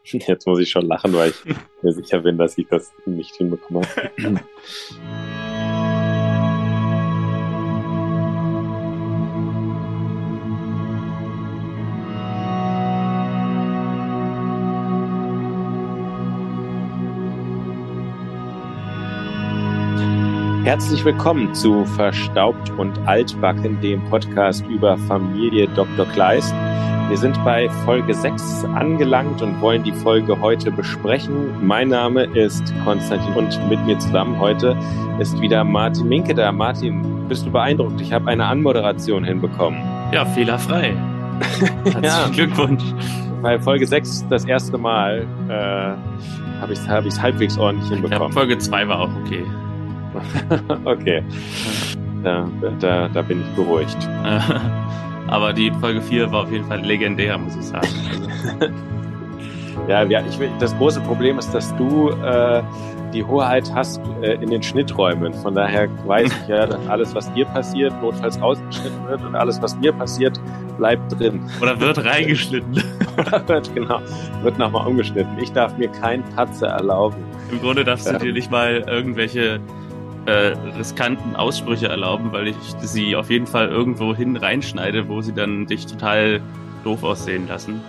Jetzt muss ich schon lachen, weil ich mir sicher bin, dass ich das nicht hinbekomme. Herzlich willkommen zu Verstaubt und Altbacken, dem Podcast über Familie Dr. Kleist. Wir sind bei Folge 6 angelangt und wollen die Folge heute besprechen. Mein Name ist Konstantin und mit mir zusammen heute ist wieder Martin Minke da. Martin, bist du beeindruckt? Ich habe eine Anmoderation hinbekommen. Ja, fehlerfrei. Herzlichen ja. Glückwunsch. Bei Folge 6 das erste Mal äh, habe ich es hab halbwegs ordentlich hinbekommen. Ja, Folge 2 war auch okay. okay. Da, da, da bin ich beruhigt. Aber die Folge 4 war auf jeden Fall legendär, muss ich sagen. ja, ja ich will, das große Problem ist, dass du äh, die Hoheit hast äh, in den Schnitträumen. Von daher weiß ich ja, dass alles, was dir passiert, notfalls rausgeschnitten wird und alles, was mir passiert, bleibt drin. Oder wird reingeschnitten. Oder wird, genau, wird nochmal umgeschnitten. Ich darf mir keinen Patzer erlauben. Im Grunde darfst du dir nicht mal irgendwelche äh, riskanten Aussprüche erlauben, weil ich sie auf jeden Fall irgendwo hin reinschneide, wo sie dann dich total doof aussehen lassen.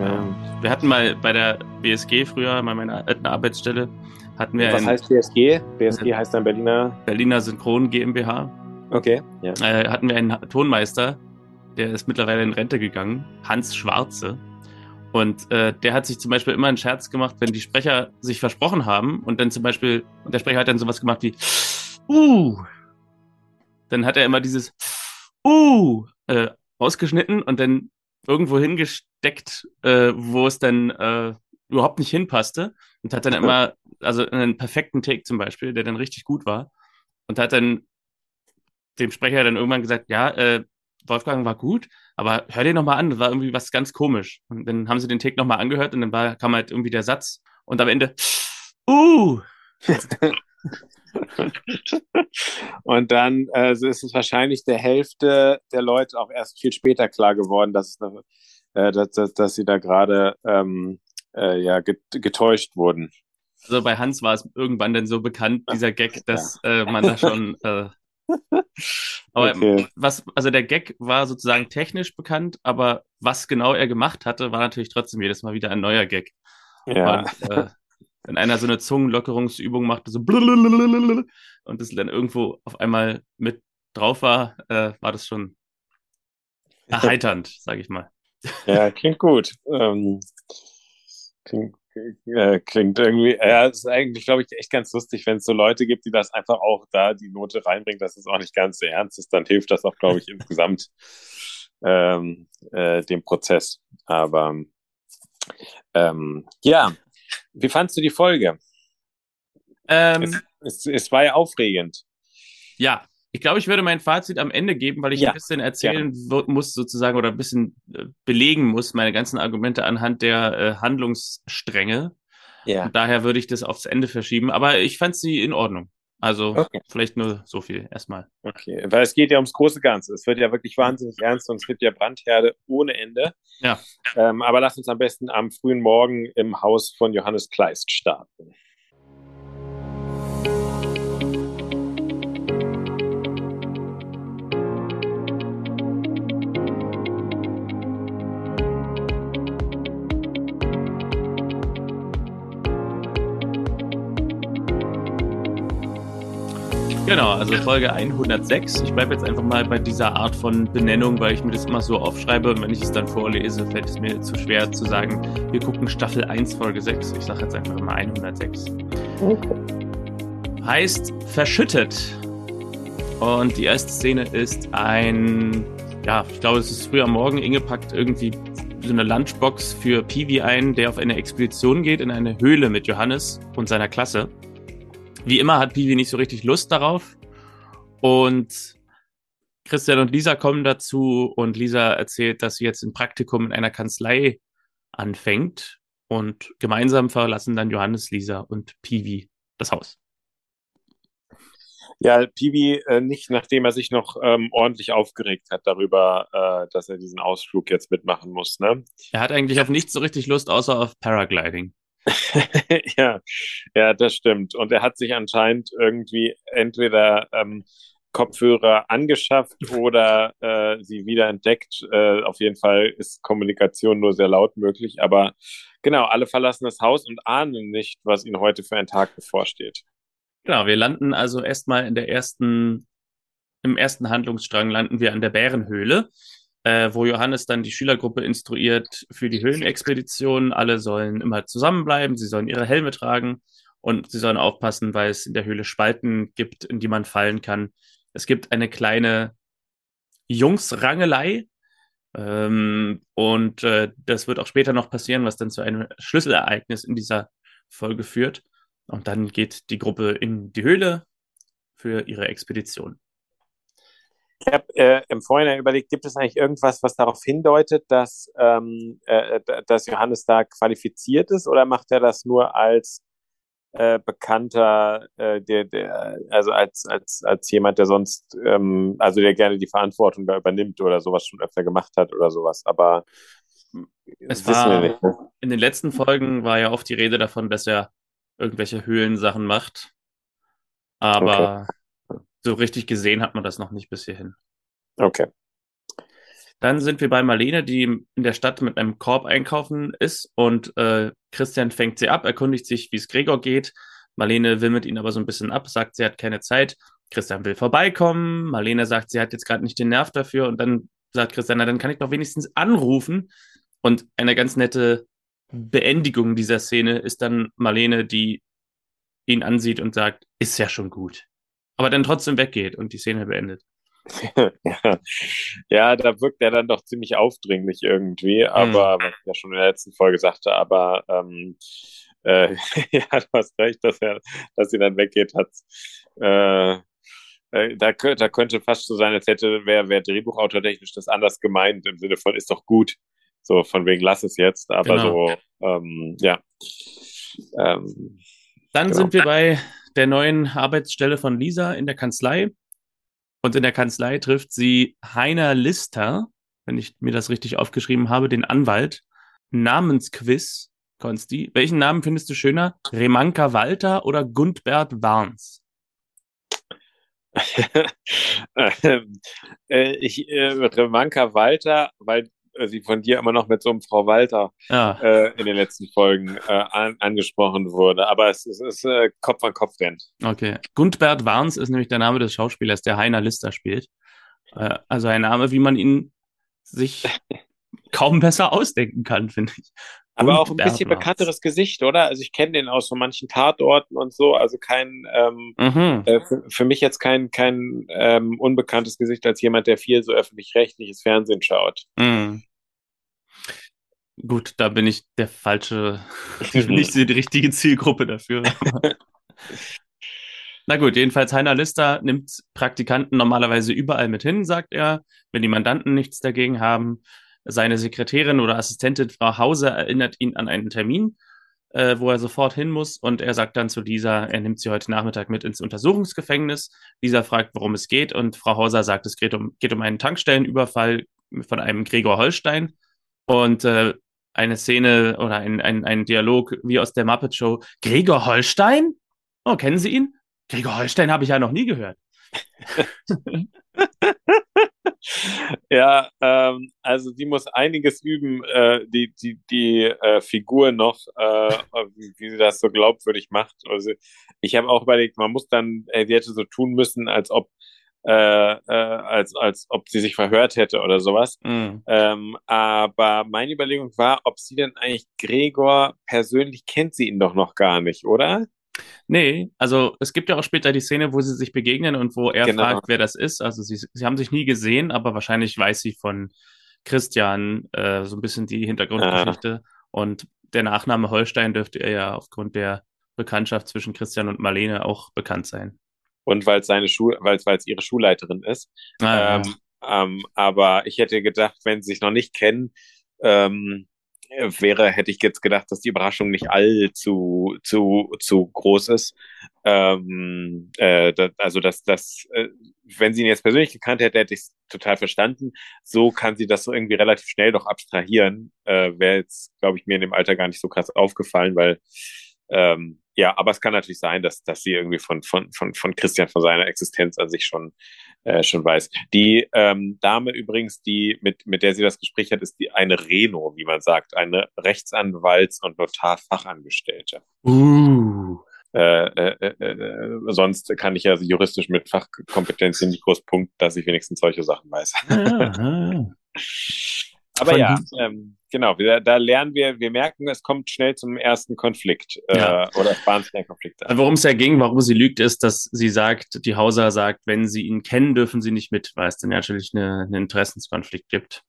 Ja. Ähm, wir hatten mal bei der BSG früher, bei meiner alten Arbeitsstelle, hatten wir. Was ein, heißt BSG? BSG heißt dann Berliner. Berliner Synchron GmbH. Okay. Ja. Äh, hatten wir einen Tonmeister, der ist mittlerweile in Rente gegangen, Hans Schwarze. Und äh, der hat sich zum Beispiel immer einen Scherz gemacht, wenn die Sprecher sich versprochen haben und dann zum Beispiel, der Sprecher hat dann sowas gemacht wie uh, dann hat er immer dieses uh äh, ausgeschnitten und dann irgendwo hingesteckt, äh, wo es dann äh, überhaupt nicht hinpasste und hat dann immer, also einen perfekten Take zum Beispiel, der dann richtig gut war und hat dann dem Sprecher dann irgendwann gesagt, ja, äh, Wolfgang war gut, aber hör dir nochmal an, das war irgendwie was ganz komisch. Und dann haben sie den Take nochmal angehört und dann war, kam halt irgendwie der Satz und am Ende, uh! und dann äh, ist es wahrscheinlich der Hälfte der Leute auch erst viel später klar geworden, dass, es, äh, dass, dass, dass sie da gerade ähm, äh, ja, getäuscht wurden. Also bei Hans war es irgendwann dann so bekannt, dieser Gag, dass ja. äh, man da schon äh, aber okay. was, also der Gag war sozusagen technisch bekannt, aber was genau er gemacht hatte, war natürlich trotzdem jedes Mal wieder ein neuer Gag. Ja. Und, äh, wenn einer so eine Zungenlockerungsübung machte, so und das dann irgendwo auf einmal mit drauf war, äh, war das schon erheiternd, sage ich mal. Ja, klingt gut. Ähm, klingt, äh, klingt irgendwie, ja, ist eigentlich, glaube ich, echt ganz lustig, wenn es so Leute gibt, die das einfach auch da die Note reinbringen, dass es auch nicht ganz so ernst ist, dann hilft das auch, glaube ich, insgesamt ähm, äh, dem Prozess. Aber ähm, ja, wie fandst du die Folge? Ähm, es, es, es, war ja aufregend. Ja, ich glaube, ich würde mein Fazit am Ende geben, weil ich ja, ein bisschen erzählen ja. muss sozusagen oder ein bisschen äh, belegen muss, meine ganzen Argumente anhand der äh, Handlungsstränge. Ja. Und daher würde ich das aufs Ende verschieben. Aber ich fand sie in Ordnung. Also okay. vielleicht nur so viel erstmal. Okay, weil es geht ja ums große Ganze. Es wird ja wirklich wahnsinnig ernst und es gibt ja Brandherde ohne Ende. Ja. Ähm, aber lass uns am besten am frühen Morgen im Haus von Johannes Kleist starten. Genau, also Folge 106. Ich bleibe jetzt einfach mal bei dieser Art von Benennung, weil ich mir das immer so aufschreibe und wenn ich es dann vorlese, fällt es mir zu schwer zu sagen, wir gucken Staffel 1, Folge 6. Ich sage jetzt einfach mal 106. Okay. Heißt verschüttet. Und die erste Szene ist ein, ja, ich glaube, es ist früh am Morgen. Inge packt irgendwie so eine Lunchbox für Piwi ein, der auf eine Expedition geht in eine Höhle mit Johannes und seiner Klasse. Wie immer hat Piwi nicht so richtig Lust darauf. Und Christian und Lisa kommen dazu und Lisa erzählt, dass sie jetzt ein Praktikum in einer Kanzlei anfängt. Und gemeinsam verlassen dann Johannes, Lisa und Piwi das Haus. Ja, Pibi äh, nicht, nachdem er sich noch ähm, ordentlich aufgeregt hat darüber, äh, dass er diesen Ausflug jetzt mitmachen muss. Ne? Er hat eigentlich auf nichts so richtig Lust, außer auf Paragliding. ja, ja, das stimmt. Und er hat sich anscheinend irgendwie entweder ähm, Kopfhörer angeschafft oder äh, sie wieder entdeckt. Äh, auf jeden Fall ist Kommunikation nur sehr laut möglich. Aber genau, alle verlassen das Haus und ahnen nicht, was ihnen heute für ein Tag bevorsteht. Genau, wir landen also erstmal in der ersten, im ersten Handlungsstrang landen wir an der Bärenhöhle, äh, wo Johannes dann die Schülergruppe instruiert für die Höhlenexpedition. Alle sollen immer zusammenbleiben, sie sollen ihre Helme tragen und sie sollen aufpassen, weil es in der Höhle Spalten gibt, in die man fallen kann. Es gibt eine kleine Jungsrangelei, ähm, und äh, das wird auch später noch passieren, was dann zu einem Schlüsselereignis in dieser Folge führt. Und dann geht die Gruppe in die Höhle für ihre Expedition. Ich habe äh, im Vorhinein überlegt, gibt es eigentlich irgendwas, was darauf hindeutet, dass, ähm, äh, dass Johannes da qualifiziert ist oder macht er das nur als äh, bekannter, äh, der, der, also als, als, als jemand, der sonst, ähm, also der gerne die Verantwortung da übernimmt oder sowas schon öfter gemacht hat oder sowas, aber es war, nicht, ne? in den letzten Folgen war ja oft die Rede davon, dass er irgendwelche Höhlensachen macht. Aber okay. So richtig gesehen hat man das noch nicht bis hierhin. Okay. Dann sind wir bei Marlene, die in der Stadt mit einem Korb einkaufen ist und äh, Christian fängt sie ab, erkundigt sich, wie es Gregor geht. Marlene wimmelt ihn aber so ein bisschen ab, sagt, sie hat keine Zeit. Christian will vorbeikommen. Marlene sagt, sie hat jetzt gerade nicht den Nerv dafür. Und dann sagt Christian, na, dann kann ich doch wenigstens anrufen. Und eine ganz nette Beendigung dieser Szene ist dann Marlene, die ihn ansieht und sagt, ist ja schon gut. Aber dann trotzdem weggeht und die Szene beendet. ja. ja, da wirkt er dann doch ziemlich aufdringlich irgendwie, aber mhm. was ich ja schon in der letzten Folge sagte, aber ähm, äh, ja, du hast recht, dass er, dass sie dann weggeht, hat äh, äh, da, da könnte fast so sein, als hätte wer, wer Drehbuchautor-technisch das anders gemeint, im Sinne von ist doch gut. So von wegen lass es jetzt, aber genau. so, ähm, ja. Ähm, Dann genau. sind wir bei der neuen Arbeitsstelle von Lisa in der Kanzlei. Und in der Kanzlei trifft sie Heiner Lister, wenn ich mir das richtig aufgeschrieben habe, den Anwalt. Namensquiz, Konsti. Welchen Namen findest du schöner? Remanka Walter oder Gundbert Warns? Ähm, äh, ich, äh, Remanka Walter, weil sie von dir immer noch mit so einem Frau Walter ja. äh, in den letzten Folgen äh, an, angesprochen wurde. Aber es, es ist äh, Kopf an Kopf rennt. Okay. Gundbert Warns ist nämlich der Name des Schauspielers, der Heiner Lister spielt. Äh, also ein Name, wie man ihn sich kaum besser ausdenken kann, finde ich. Aber auch ein bisschen bekannteres Gesicht, oder? Also ich kenne den aus so manchen Tatorten und so. Also kein, ähm, mhm. äh, für, für, mich jetzt kein, kein ähm, unbekanntes Gesicht als jemand, der viel so öffentlich-rechtliches Fernsehen schaut. Mhm. Gut, da bin ich der falsche, nicht die richtige Zielgruppe dafür. Na gut, jedenfalls Heiner Lister nimmt Praktikanten normalerweise überall mit hin, sagt er, wenn die Mandanten nichts dagegen haben. Seine Sekretärin oder Assistentin Frau Hause erinnert ihn an einen Termin, äh, wo er sofort hin muss und er sagt dann zu Lisa, er nimmt sie heute Nachmittag mit ins Untersuchungsgefängnis. Lisa fragt, worum es geht und Frau Hauser sagt, es geht um, geht um einen Tankstellenüberfall von einem Gregor Holstein. Und äh, eine Szene oder ein, ein, ein Dialog wie aus der Muppet Show. Gregor Holstein? Oh, kennen Sie ihn? Gregor Holstein habe ich ja noch nie gehört. ja, ähm, also die muss einiges üben, äh, die, die, die äh, Figur noch, äh, wie, sie das so glaubwürdig macht. Also ich habe auch überlegt, man muss dann, äh, die hätte so tun müssen, als ob äh, äh, als, als ob sie sich verhört hätte oder sowas. Mhm. Ähm, aber meine Überlegung war, ob sie denn eigentlich Gregor persönlich kennt sie ihn doch noch gar nicht, oder? Nee, also es gibt ja auch später die Szene, wo sie sich begegnen und wo er genau. fragt, wer das ist. Also sie, sie haben sich nie gesehen, aber wahrscheinlich weiß sie von Christian äh, so ein bisschen die Hintergrundgeschichte. Ah. Und der Nachname Holstein dürfte er ja aufgrund der Bekanntschaft zwischen Christian und Marlene auch bekannt sein. Und weil es seine Schul weil es ihre Schulleiterin ist. Ah, ähm, ja. ähm, aber ich hätte gedacht, wenn sie sich noch nicht kennen, ähm, wäre, hätte ich jetzt gedacht, dass die Überraschung nicht allzu zu, zu groß ist. Ähm, äh, das, also, dass das, äh, wenn sie ihn jetzt persönlich gekannt hätte, hätte ich es total verstanden. So kann sie das so irgendwie relativ schnell doch abstrahieren. Äh, Wäre jetzt, glaube ich, mir in dem Alter gar nicht so krass aufgefallen, weil ähm, ja, aber es kann natürlich sein, dass, dass sie irgendwie von, von, von, von Christian, von seiner Existenz an sich schon, äh, schon weiß. Die ähm, Dame übrigens, die, mit, mit der sie das Gespräch hat, ist die eine Reno, wie man sagt, eine Rechtsanwalts- und Notarfachangestellte. Uh. Äh, äh, äh, äh sonst kann ich ja juristisch mit Fachkompetenz nicht groß punkten, dass ich wenigstens solche Sachen weiß. Aber ja, ähm, genau, wir, da lernen wir, wir merken, es kommt schnell zum ersten Konflikt äh, ja. oder es waren schnell Konflikte. Worum es ja ging, warum sie lügt, ist, dass sie sagt, die Hauser sagt, wenn sie ihn kennen, dürfen sie nicht mit, weil es dann natürlich eine, einen Interessenskonflikt gibt.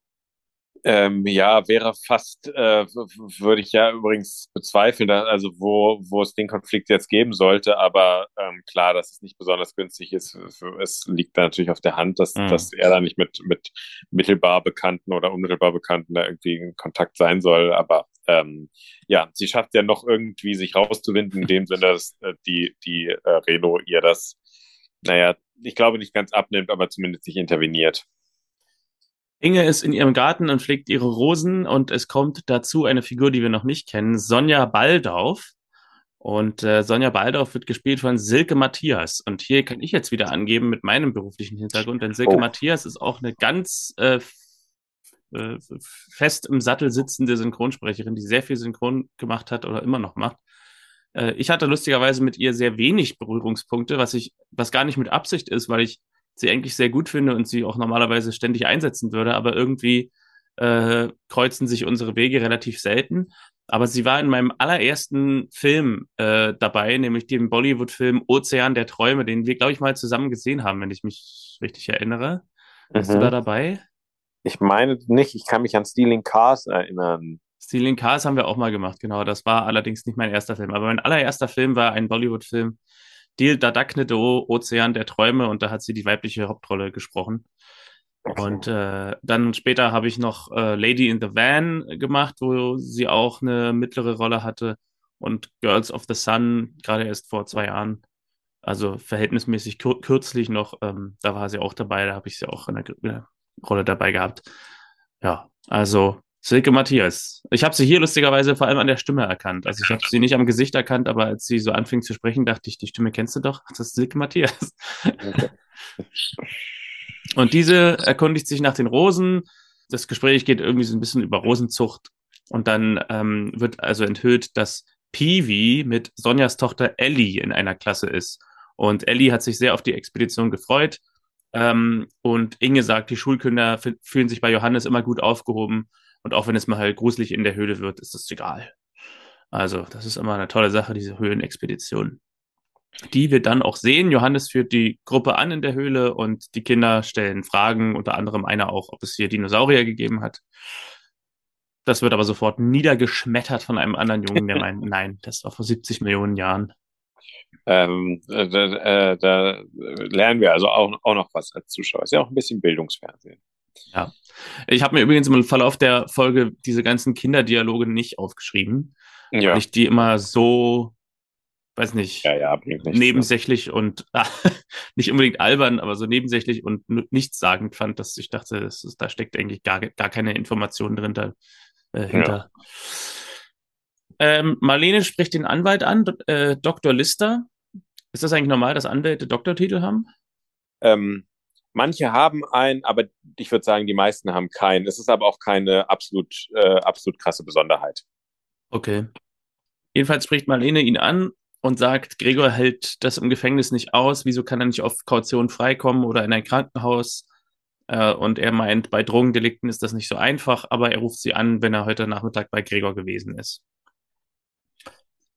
Ähm, ja, wäre fast, äh, würde ich ja übrigens bezweifeln, dass, also wo, wo es den Konflikt jetzt geben sollte, aber ähm, klar, dass es nicht besonders günstig ist, es liegt da natürlich auf der Hand, dass, mhm. dass er da nicht mit, mit mittelbar Bekannten oder unmittelbar Bekannten da irgendwie in Kontakt sein soll, aber ähm, ja, sie schafft ja noch irgendwie sich rauszuwinden, in dem Sinne, dass äh, die, die äh, Reno ihr das, naja, ich glaube nicht ganz abnimmt, aber zumindest sich interveniert. Inge ist in ihrem Garten und pflegt ihre Rosen und es kommt dazu eine Figur, die wir noch nicht kennen, Sonja Baldauf. Und äh, Sonja Baldauf wird gespielt von Silke Matthias. Und hier kann ich jetzt wieder angeben mit meinem beruflichen Hintergrund, denn Silke oh. Matthias ist auch eine ganz äh, äh, fest im Sattel sitzende Synchronsprecherin, die sehr viel Synchron gemacht hat oder immer noch macht. Äh, ich hatte lustigerweise mit ihr sehr wenig Berührungspunkte, was ich, was gar nicht mit Absicht ist, weil ich sie eigentlich sehr gut finde und sie auch normalerweise ständig einsetzen würde, aber irgendwie äh, kreuzen sich unsere Wege relativ selten. Aber sie war in meinem allerersten Film äh, dabei, nämlich dem Bollywood-Film Ozean der Träume, den wir, glaube ich, mal zusammen gesehen haben, wenn ich mich richtig erinnere. Bist mhm. du da dabei? Ich meine nicht, ich kann mich an Stealing Cars erinnern. Stealing Cars haben wir auch mal gemacht, genau. Das war allerdings nicht mein erster Film. Aber mein allererster Film war ein Bollywood-Film, Dil Dadaknedo, Ozean der Träume, und da hat sie die weibliche Hauptrolle gesprochen. Und äh, dann später habe ich noch äh, Lady in the Van gemacht, wo sie auch eine mittlere Rolle hatte. Und Girls of the Sun, gerade erst vor zwei Jahren. Also verhältnismäßig kur kürzlich noch, ähm, da war sie auch dabei, da habe ich sie auch in der Rolle dabei gehabt. Ja, also Silke Matthias. Ich habe sie hier lustigerweise vor allem an der Stimme erkannt. Also ich habe sie nicht am Gesicht erkannt, aber als sie so anfing zu sprechen, dachte ich, die Stimme kennst du doch. Das ist Silke Matthias. Okay. Und diese erkundigt sich nach den Rosen. Das Gespräch geht irgendwie so ein bisschen über Rosenzucht. Und dann ähm, wird also enthüllt, dass Peewee mit Sonjas Tochter Ellie in einer Klasse ist. Und Ellie hat sich sehr auf die Expedition gefreut. Ähm, und Inge sagt, die Schulkinder fühlen sich bei Johannes immer gut aufgehoben. Und auch wenn es mal halt gruselig in der Höhle wird, ist das egal. Also, das ist immer eine tolle Sache, diese Höhlenexpedition. Die wir dann auch sehen. Johannes führt die Gruppe an in der Höhle und die Kinder stellen Fragen, unter anderem einer auch, ob es hier Dinosaurier gegeben hat. Das wird aber sofort niedergeschmettert von einem anderen Jungen, der meint, nein, das war vor 70 Millionen Jahren. Ähm, äh, da, äh, da, lernen wir also auch, auch noch was als Zuschauer. Ist ja auch ein bisschen Bildungsfernsehen. Ja. Ich habe mir übrigens im Verlauf der Folge diese ganzen Kinderdialoge nicht aufgeschrieben. Ja. Weil ich die immer so, weiß nicht, ja, ja, nebensächlich ja. und ah, nicht unbedingt albern, aber so nebensächlich und nichtssagend fand, dass ich dachte, ist, da steckt eigentlich gar, gar keine Information drin da, äh, hinter. Ähm, Marlene spricht den Anwalt an, äh, Dr. Lister. Ist das eigentlich normal, dass Anwälte Doktortitel haben? Ähm, Manche haben einen, aber ich würde sagen, die meisten haben keinen. Es ist aber auch keine absolut, äh, absolut krasse Besonderheit. Okay. Jedenfalls spricht Marlene ihn an und sagt, Gregor hält das im Gefängnis nicht aus. Wieso kann er nicht auf Kaution freikommen oder in ein Krankenhaus? Äh, und er meint, bei Drogendelikten ist das nicht so einfach, aber er ruft sie an, wenn er heute Nachmittag bei Gregor gewesen ist.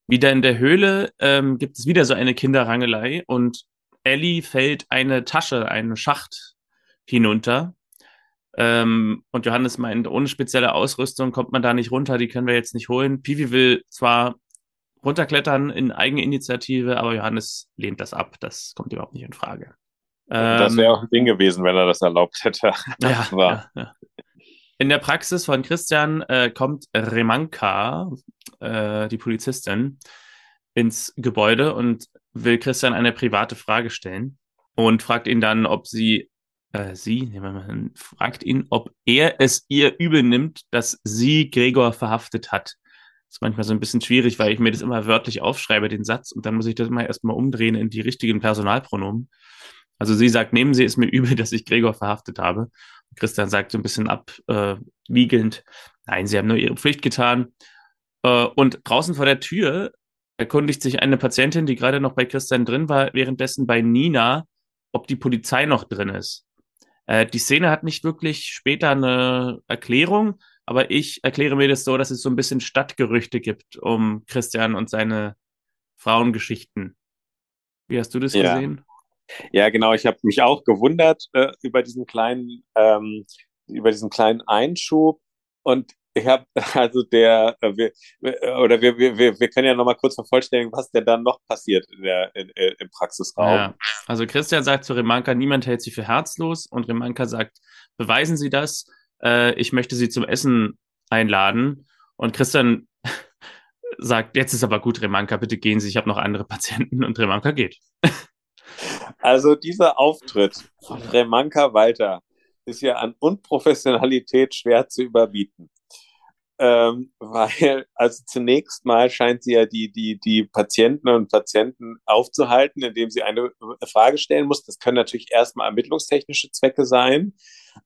Wieder in der Höhle ähm, gibt es wieder so eine Kinderrangelei und Ellie fällt eine Tasche, einen Schacht hinunter. Ähm, und Johannes meint, ohne spezielle Ausrüstung kommt man da nicht runter, die können wir jetzt nicht holen. Pivi will zwar runterklettern in Eigeninitiative, aber Johannes lehnt das ab. Das kommt überhaupt nicht in Frage. Ähm, das wäre auch ein Ding gewesen, wenn er das erlaubt hätte. ja, ja, ja. In der Praxis von Christian äh, kommt Remanka, äh, die Polizistin, ins Gebäude und will Christian eine private Frage stellen und fragt ihn dann, ob sie, äh, sie, nehmen wir mal, fragt ihn, ob er es ihr übel nimmt, dass sie Gregor verhaftet hat. Das ist manchmal so ein bisschen schwierig, weil ich mir das immer wörtlich aufschreibe, den Satz, und dann muss ich das immer erstmal umdrehen in die richtigen Personalpronomen. Also sie sagt, nehmen Sie es mir übel, dass ich Gregor verhaftet habe. Und Christian sagt so ein bisschen abwiegelnd, äh, nein, Sie haben nur Ihre Pflicht getan. Äh, und draußen vor der Tür erkundigt sich eine Patientin, die gerade noch bei Christian drin war, währenddessen bei Nina, ob die Polizei noch drin ist. Äh, die Szene hat nicht wirklich später eine Erklärung, aber ich erkläre mir das so, dass es so ein bisschen Stadtgerüchte gibt um Christian und seine Frauengeschichten. Wie hast du das ja. gesehen? Ja, genau. Ich habe mich auch gewundert äh, über diesen kleinen, ähm, über diesen kleinen Einschub. Und ich habe also der äh, wir, oder wir, wir, wir können ja noch mal kurz vervollständigen, was denn dann noch passiert in der, in, in, im Praxisraum. Ja. Also Christian sagt zu Remanka, niemand hält sie für herzlos und Remanka sagt, beweisen Sie das, äh, ich möchte Sie zum Essen einladen und Christian sagt, jetzt ist aber gut, Remanka, bitte gehen Sie, ich habe noch andere Patienten und Remanka geht. Also dieser Auftritt von Remanka Walter ist ja an Unprofessionalität schwer zu überbieten ähm, weil also zunächst mal scheint sie ja die, die, die Patienten und Patienten aufzuhalten, indem sie eine Frage stellen muss. Das können natürlich erstmal ermittlungstechnische Zwecke sein,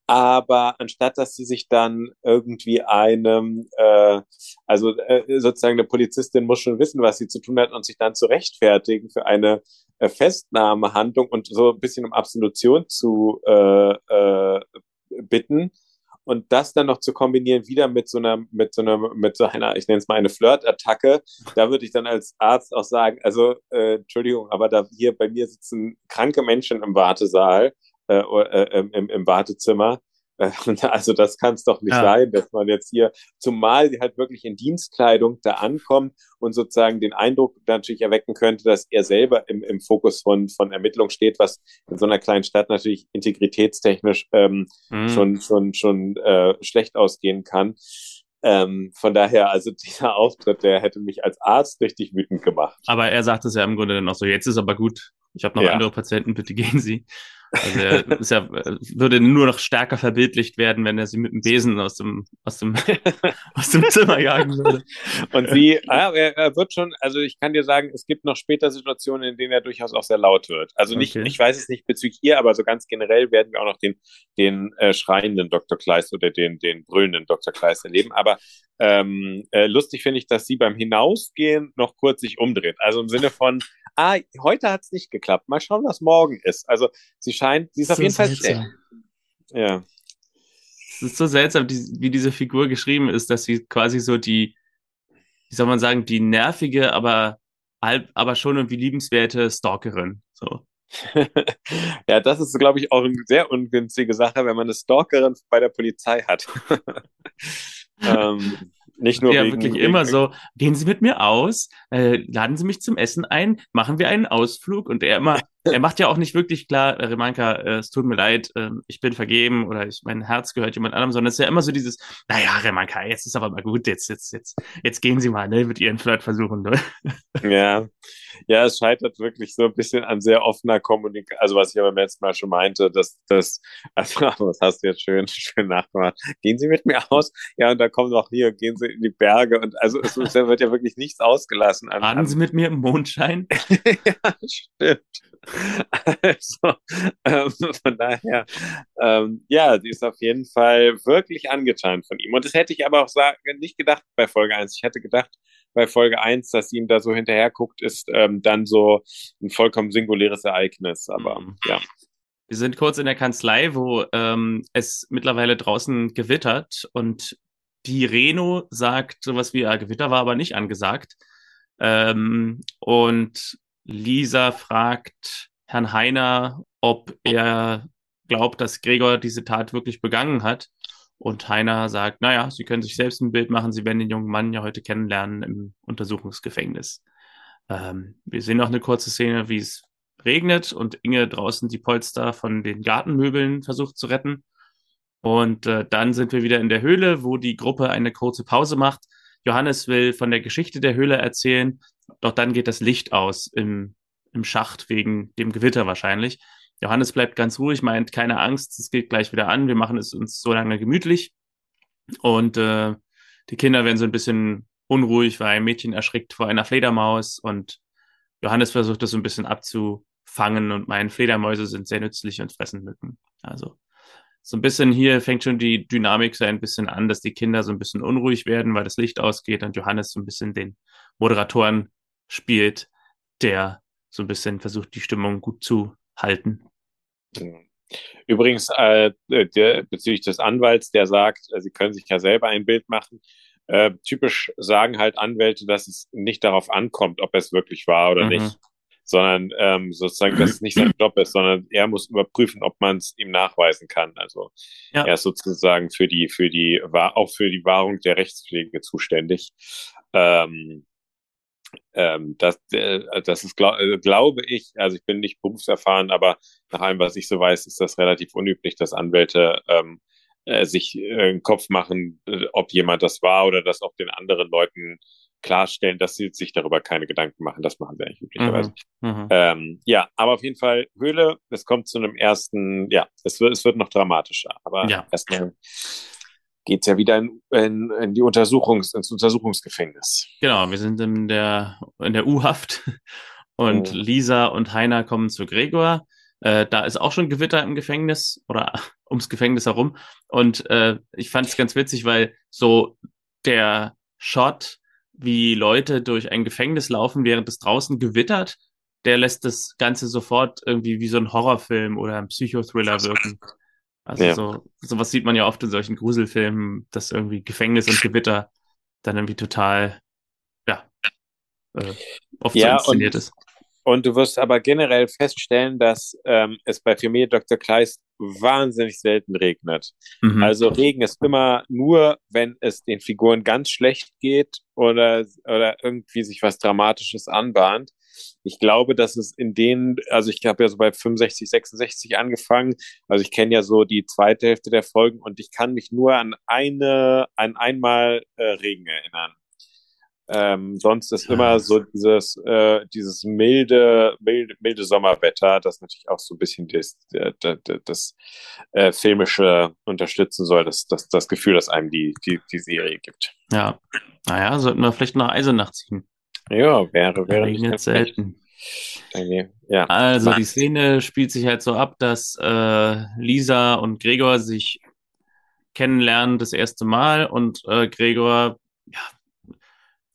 aber anstatt dass sie sich dann irgendwie einem, äh, also äh, sozusagen eine Polizistin muss schon wissen, was sie zu tun hat und sich dann zu rechtfertigen für eine äh, Festnahmehandlung und so ein bisschen um Absolution zu äh, äh, bitten, und das dann noch zu kombinieren wieder mit so einer, mit so einer, mit so einer, ich nenne es mal eine Flirt-Attacke, da würde ich dann als Arzt auch sagen, also äh, Entschuldigung, aber da hier bei mir sitzen kranke Menschen im Wartesaal, äh, äh, im, im Wartezimmer Also das kann es doch nicht ja. sein, dass man jetzt hier, zumal sie halt wirklich in Dienstkleidung da ankommt und sozusagen den Eindruck natürlich erwecken könnte, dass er selber im, im Fokus von, von Ermittlung steht, was in so einer kleinen Stadt natürlich integritätstechnisch ähm, mhm. schon, schon, schon äh, schlecht ausgehen kann. Ähm, von daher, also dieser Auftritt, der hätte mich als Arzt richtig wütend gemacht. Aber er sagt es ja im Grunde dann auch so, jetzt ist aber gut, ich habe noch ja. andere Patienten, bitte gehen Sie. Also er ist ja, würde nur noch stärker verbildlicht werden, wenn er sie mit dem Besen aus dem, aus dem, aus dem Zimmer jagen würde. Und sie, ja, er, er, wird schon, also ich kann dir sagen, es gibt noch später Situationen, in denen er durchaus auch sehr laut wird. Also nicht, okay. ich weiß es nicht bezüglich ihr, aber so ganz generell werden wir auch noch den, den äh, schreienden Dr. Kleist oder den, den brüllenden Dr. Kleist erleben. Aber ähm, äh, lustig finde ich, dass sie beim Hinausgehen noch kurz sich umdreht. Also im Sinne von, ah, heute hat es nicht geklappt. Mal schauen, was morgen ist. Also sie scheint, sie ist so auf jeden seltsam. Fall. Ja. Es ist so seltsam, wie diese Figur geschrieben ist, dass sie quasi so die, wie soll man sagen, die nervige, aber halb, aber schon irgendwie liebenswerte Stalkerin. So. ja, das ist, glaube ich, auch eine sehr ungünstige Sache, wenn man eine Stalkerin bei der Polizei hat. ähm, nicht nur ja, wegen, wirklich wegen, immer so, gehen Sie mit mir aus, äh, laden Sie mich zum Essen ein, machen wir einen Ausflug. Und er immer, er macht ja auch nicht wirklich klar, äh, Remanka, äh, es tut mir leid, äh, ich bin vergeben oder ich, mein Herz gehört jemand anderem, sondern es ist ja immer so dieses, naja, Remanka, jetzt ist aber mal gut, jetzt, jetzt, jetzt, jetzt gehen Sie mal, ne, mit Ihren Flirtversuchen, ne? Ja, ja, es scheitert wirklich so ein bisschen an sehr offener Kommunikation, also was ich aber beim letzten Mal schon meinte, dass, das, also, das hast du jetzt schön, schön nachgemacht. Gehen Sie mit mir aus? Ja, und da kommen noch hier, gehen Sie in die Berge und also es wird ja wirklich nichts ausgelassen. An, Baden Sie mit mir im Mondschein? ja, stimmt. Also, ähm, von daher, ähm, ja, die ist auf jeden Fall wirklich angetan von ihm. Und das hätte ich aber auch sagen, nicht gedacht bei Folge 1. Ich hätte gedacht, bei Folge 1, dass sie ihm da so hinterher guckt, ist ähm, dann so ein vollkommen singuläres Ereignis. Aber mhm. ja. Wir sind kurz in der Kanzlei, wo ähm, es mittlerweile draußen gewittert und die Reno sagt sowas wie, ja, Gewitter war aber nicht angesagt. Ähm, und Lisa fragt Herrn Heiner, ob er glaubt, dass Gregor diese Tat wirklich begangen hat. Und Heiner sagt, naja, Sie können sich selbst ein Bild machen, Sie werden den jungen Mann ja heute kennenlernen im Untersuchungsgefängnis. Ähm, wir sehen noch eine kurze Szene, wie es regnet und Inge draußen die Polster von den Gartenmöbeln versucht zu retten. Und äh, dann sind wir wieder in der Höhle, wo die Gruppe eine kurze Pause macht. Johannes will von der Geschichte der Höhle erzählen, doch dann geht das Licht aus im, im Schacht wegen dem Gewitter wahrscheinlich. Johannes bleibt ganz ruhig, meint, keine Angst, es geht gleich wieder an, wir machen es uns so lange gemütlich. Und äh, die Kinder werden so ein bisschen unruhig, weil ein Mädchen erschrickt vor einer Fledermaus und Johannes versucht das so ein bisschen abzufangen und meinen Fledermäuse sind sehr nützlich und fressen Mücken. Also so ein bisschen hier fängt schon die Dynamik so ein bisschen an, dass die Kinder so ein bisschen unruhig werden, weil das Licht ausgeht und Johannes so ein bisschen den Moderatoren spielt, der so ein bisschen versucht, die Stimmung gut zu halten. Übrigens, äh, der, bezüglich des Anwalts, der sagt, äh, sie können sich ja selber ein Bild machen. Äh, typisch sagen halt Anwälte, dass es nicht darauf ankommt, ob es wirklich war oder mhm. nicht sondern ähm, sozusagen, dass es nicht sein Job ist, sondern er muss überprüfen, ob man es ihm nachweisen kann. Also ja. er ist sozusagen für die, für die, auch für die Wahrung der Rechtspflege zuständig. Ähm, ähm, das, äh, das ist, glaub, äh, glaube ich, also ich bin nicht berufserfahren, aber nach allem, was ich so weiß, ist das relativ unüblich, dass Anwälte ähm, äh, sich äh, einen Kopf machen, äh, ob jemand das war oder das auch den anderen Leuten klarstellen, dass sie sich darüber keine Gedanken machen. Das machen sie eigentlich üblicherweise. Mhm. Mhm. Ähm, ja, aber auf jeden Fall Höhle, es kommt zu einem ersten, ja, es wird, es wird noch dramatischer. Aber ja. erstmal geht's ja wieder in, in, in die Untersuchungs, ins Untersuchungsgefängnis. Genau, wir sind in der, in der U-Haft und oh. Lisa und Heiner kommen zu Gregor. Äh, da ist auch schon Gewitter im Gefängnis oder ums Gefängnis herum. Und äh, ich fand es ganz witzig, weil so der Shot wie Leute durch ein Gefängnis laufen, während es draußen gewittert, der lässt das Ganze sofort irgendwie wie so ein Horrorfilm oder ein Psychothriller wirken. Also ja. so, sowas sieht man ja oft in solchen Gruselfilmen, dass irgendwie Gefängnis und Gewitter dann irgendwie total, ja, äh, oft ja, so inszeniert und, ist. Und du wirst aber generell feststellen, dass ähm, es bei Familie Dr. Kleist wahnsinnig selten regnet. Mhm. Also Regen ist immer nur, wenn es den Figuren ganz schlecht geht oder, oder irgendwie sich was Dramatisches anbahnt. Ich glaube, dass es in denen, also ich habe ja so bei 65, 66 angefangen, also ich kenne ja so die zweite Hälfte der Folgen und ich kann mich nur an eine, an einmal äh, Regen erinnern. Ähm, sonst ist immer so dieses, äh, dieses milde, milde, milde Sommerwetter, das natürlich auch so ein bisschen das, das, das äh, Filmische unterstützen soll, das, das, das Gefühl, das einem die, die, die Serie gibt. Ja, naja, sollten wir vielleicht nach Eisenach ziehen. Ja, wäre, wäre nicht ganz selten. Okay. Ja. Also die Szene spielt sich halt so ab, dass äh, Lisa und Gregor sich kennenlernen das erste Mal und äh, Gregor ja,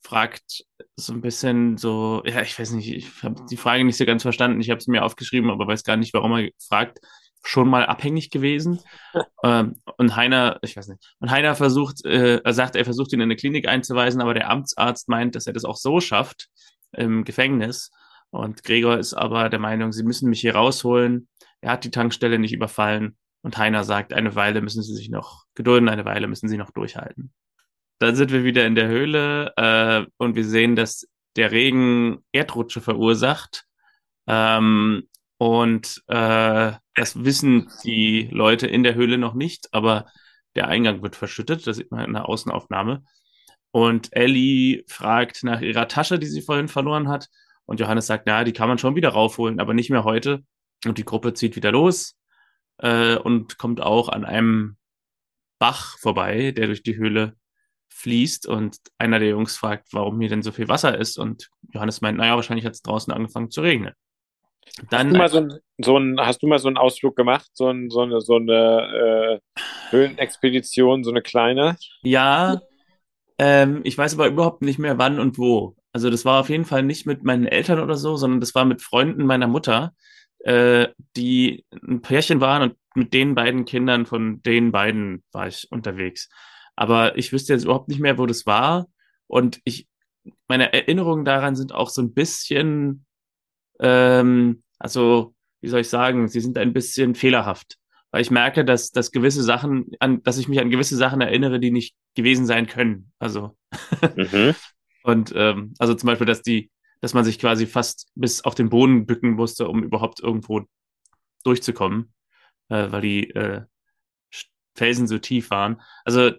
fragt so ein bisschen so, ja, ich weiß nicht, ich habe die Frage nicht so ganz verstanden. Ich habe es mir aufgeschrieben, aber weiß gar nicht, warum er fragt. Schon mal abhängig gewesen. ähm, und Heiner, ich weiß nicht, und Heiner versucht, äh, er sagt, er versucht ihn in eine Klinik einzuweisen, aber der Amtsarzt meint, dass er das auch so schafft im Gefängnis. Und Gregor ist aber der Meinung, sie müssen mich hier rausholen. Er hat die Tankstelle nicht überfallen. Und Heiner sagt, eine Weile müssen sie sich noch gedulden, eine Weile müssen sie noch durchhalten. Dann sind wir wieder in der Höhle äh, und wir sehen, dass der Regen Erdrutsche verursacht. Ähm, und äh, das wissen die Leute in der Höhle noch nicht, aber der Eingang wird verschüttet. Das sieht man in der Außenaufnahme. Und Ellie fragt nach ihrer Tasche, die sie vorhin verloren hat. Und Johannes sagt, ja, die kann man schon wieder raufholen, aber nicht mehr heute. Und die Gruppe zieht wieder los äh, und kommt auch an einem Bach vorbei, der durch die Höhle fließt und einer der Jungs fragt, warum hier denn so viel Wasser ist und Johannes meint, naja, wahrscheinlich hat es draußen angefangen zu regnen. Dann, hast, du mal so ein, so ein, hast du mal so einen Ausflug gemacht, so, ein, so eine, so eine äh, Höhlenexpedition, so eine kleine? Ja, ähm, ich weiß aber überhaupt nicht mehr wann und wo. Also das war auf jeden Fall nicht mit meinen Eltern oder so, sondern das war mit Freunden meiner Mutter, äh, die ein Pärchen waren und mit den beiden Kindern von den beiden war ich unterwegs. Aber ich wüsste jetzt überhaupt nicht mehr, wo das war. Und ich, meine Erinnerungen daran sind auch so ein bisschen, ähm, also, wie soll ich sagen, sie sind ein bisschen fehlerhaft. Weil ich merke, dass, dass gewisse Sachen, an, dass ich mich an gewisse Sachen erinnere, die nicht gewesen sein können. Also. Mhm. Und ähm, also zum Beispiel, dass die, dass man sich quasi fast bis auf den Boden bücken musste, um überhaupt irgendwo durchzukommen. Äh, weil die äh, Felsen so tief waren. Also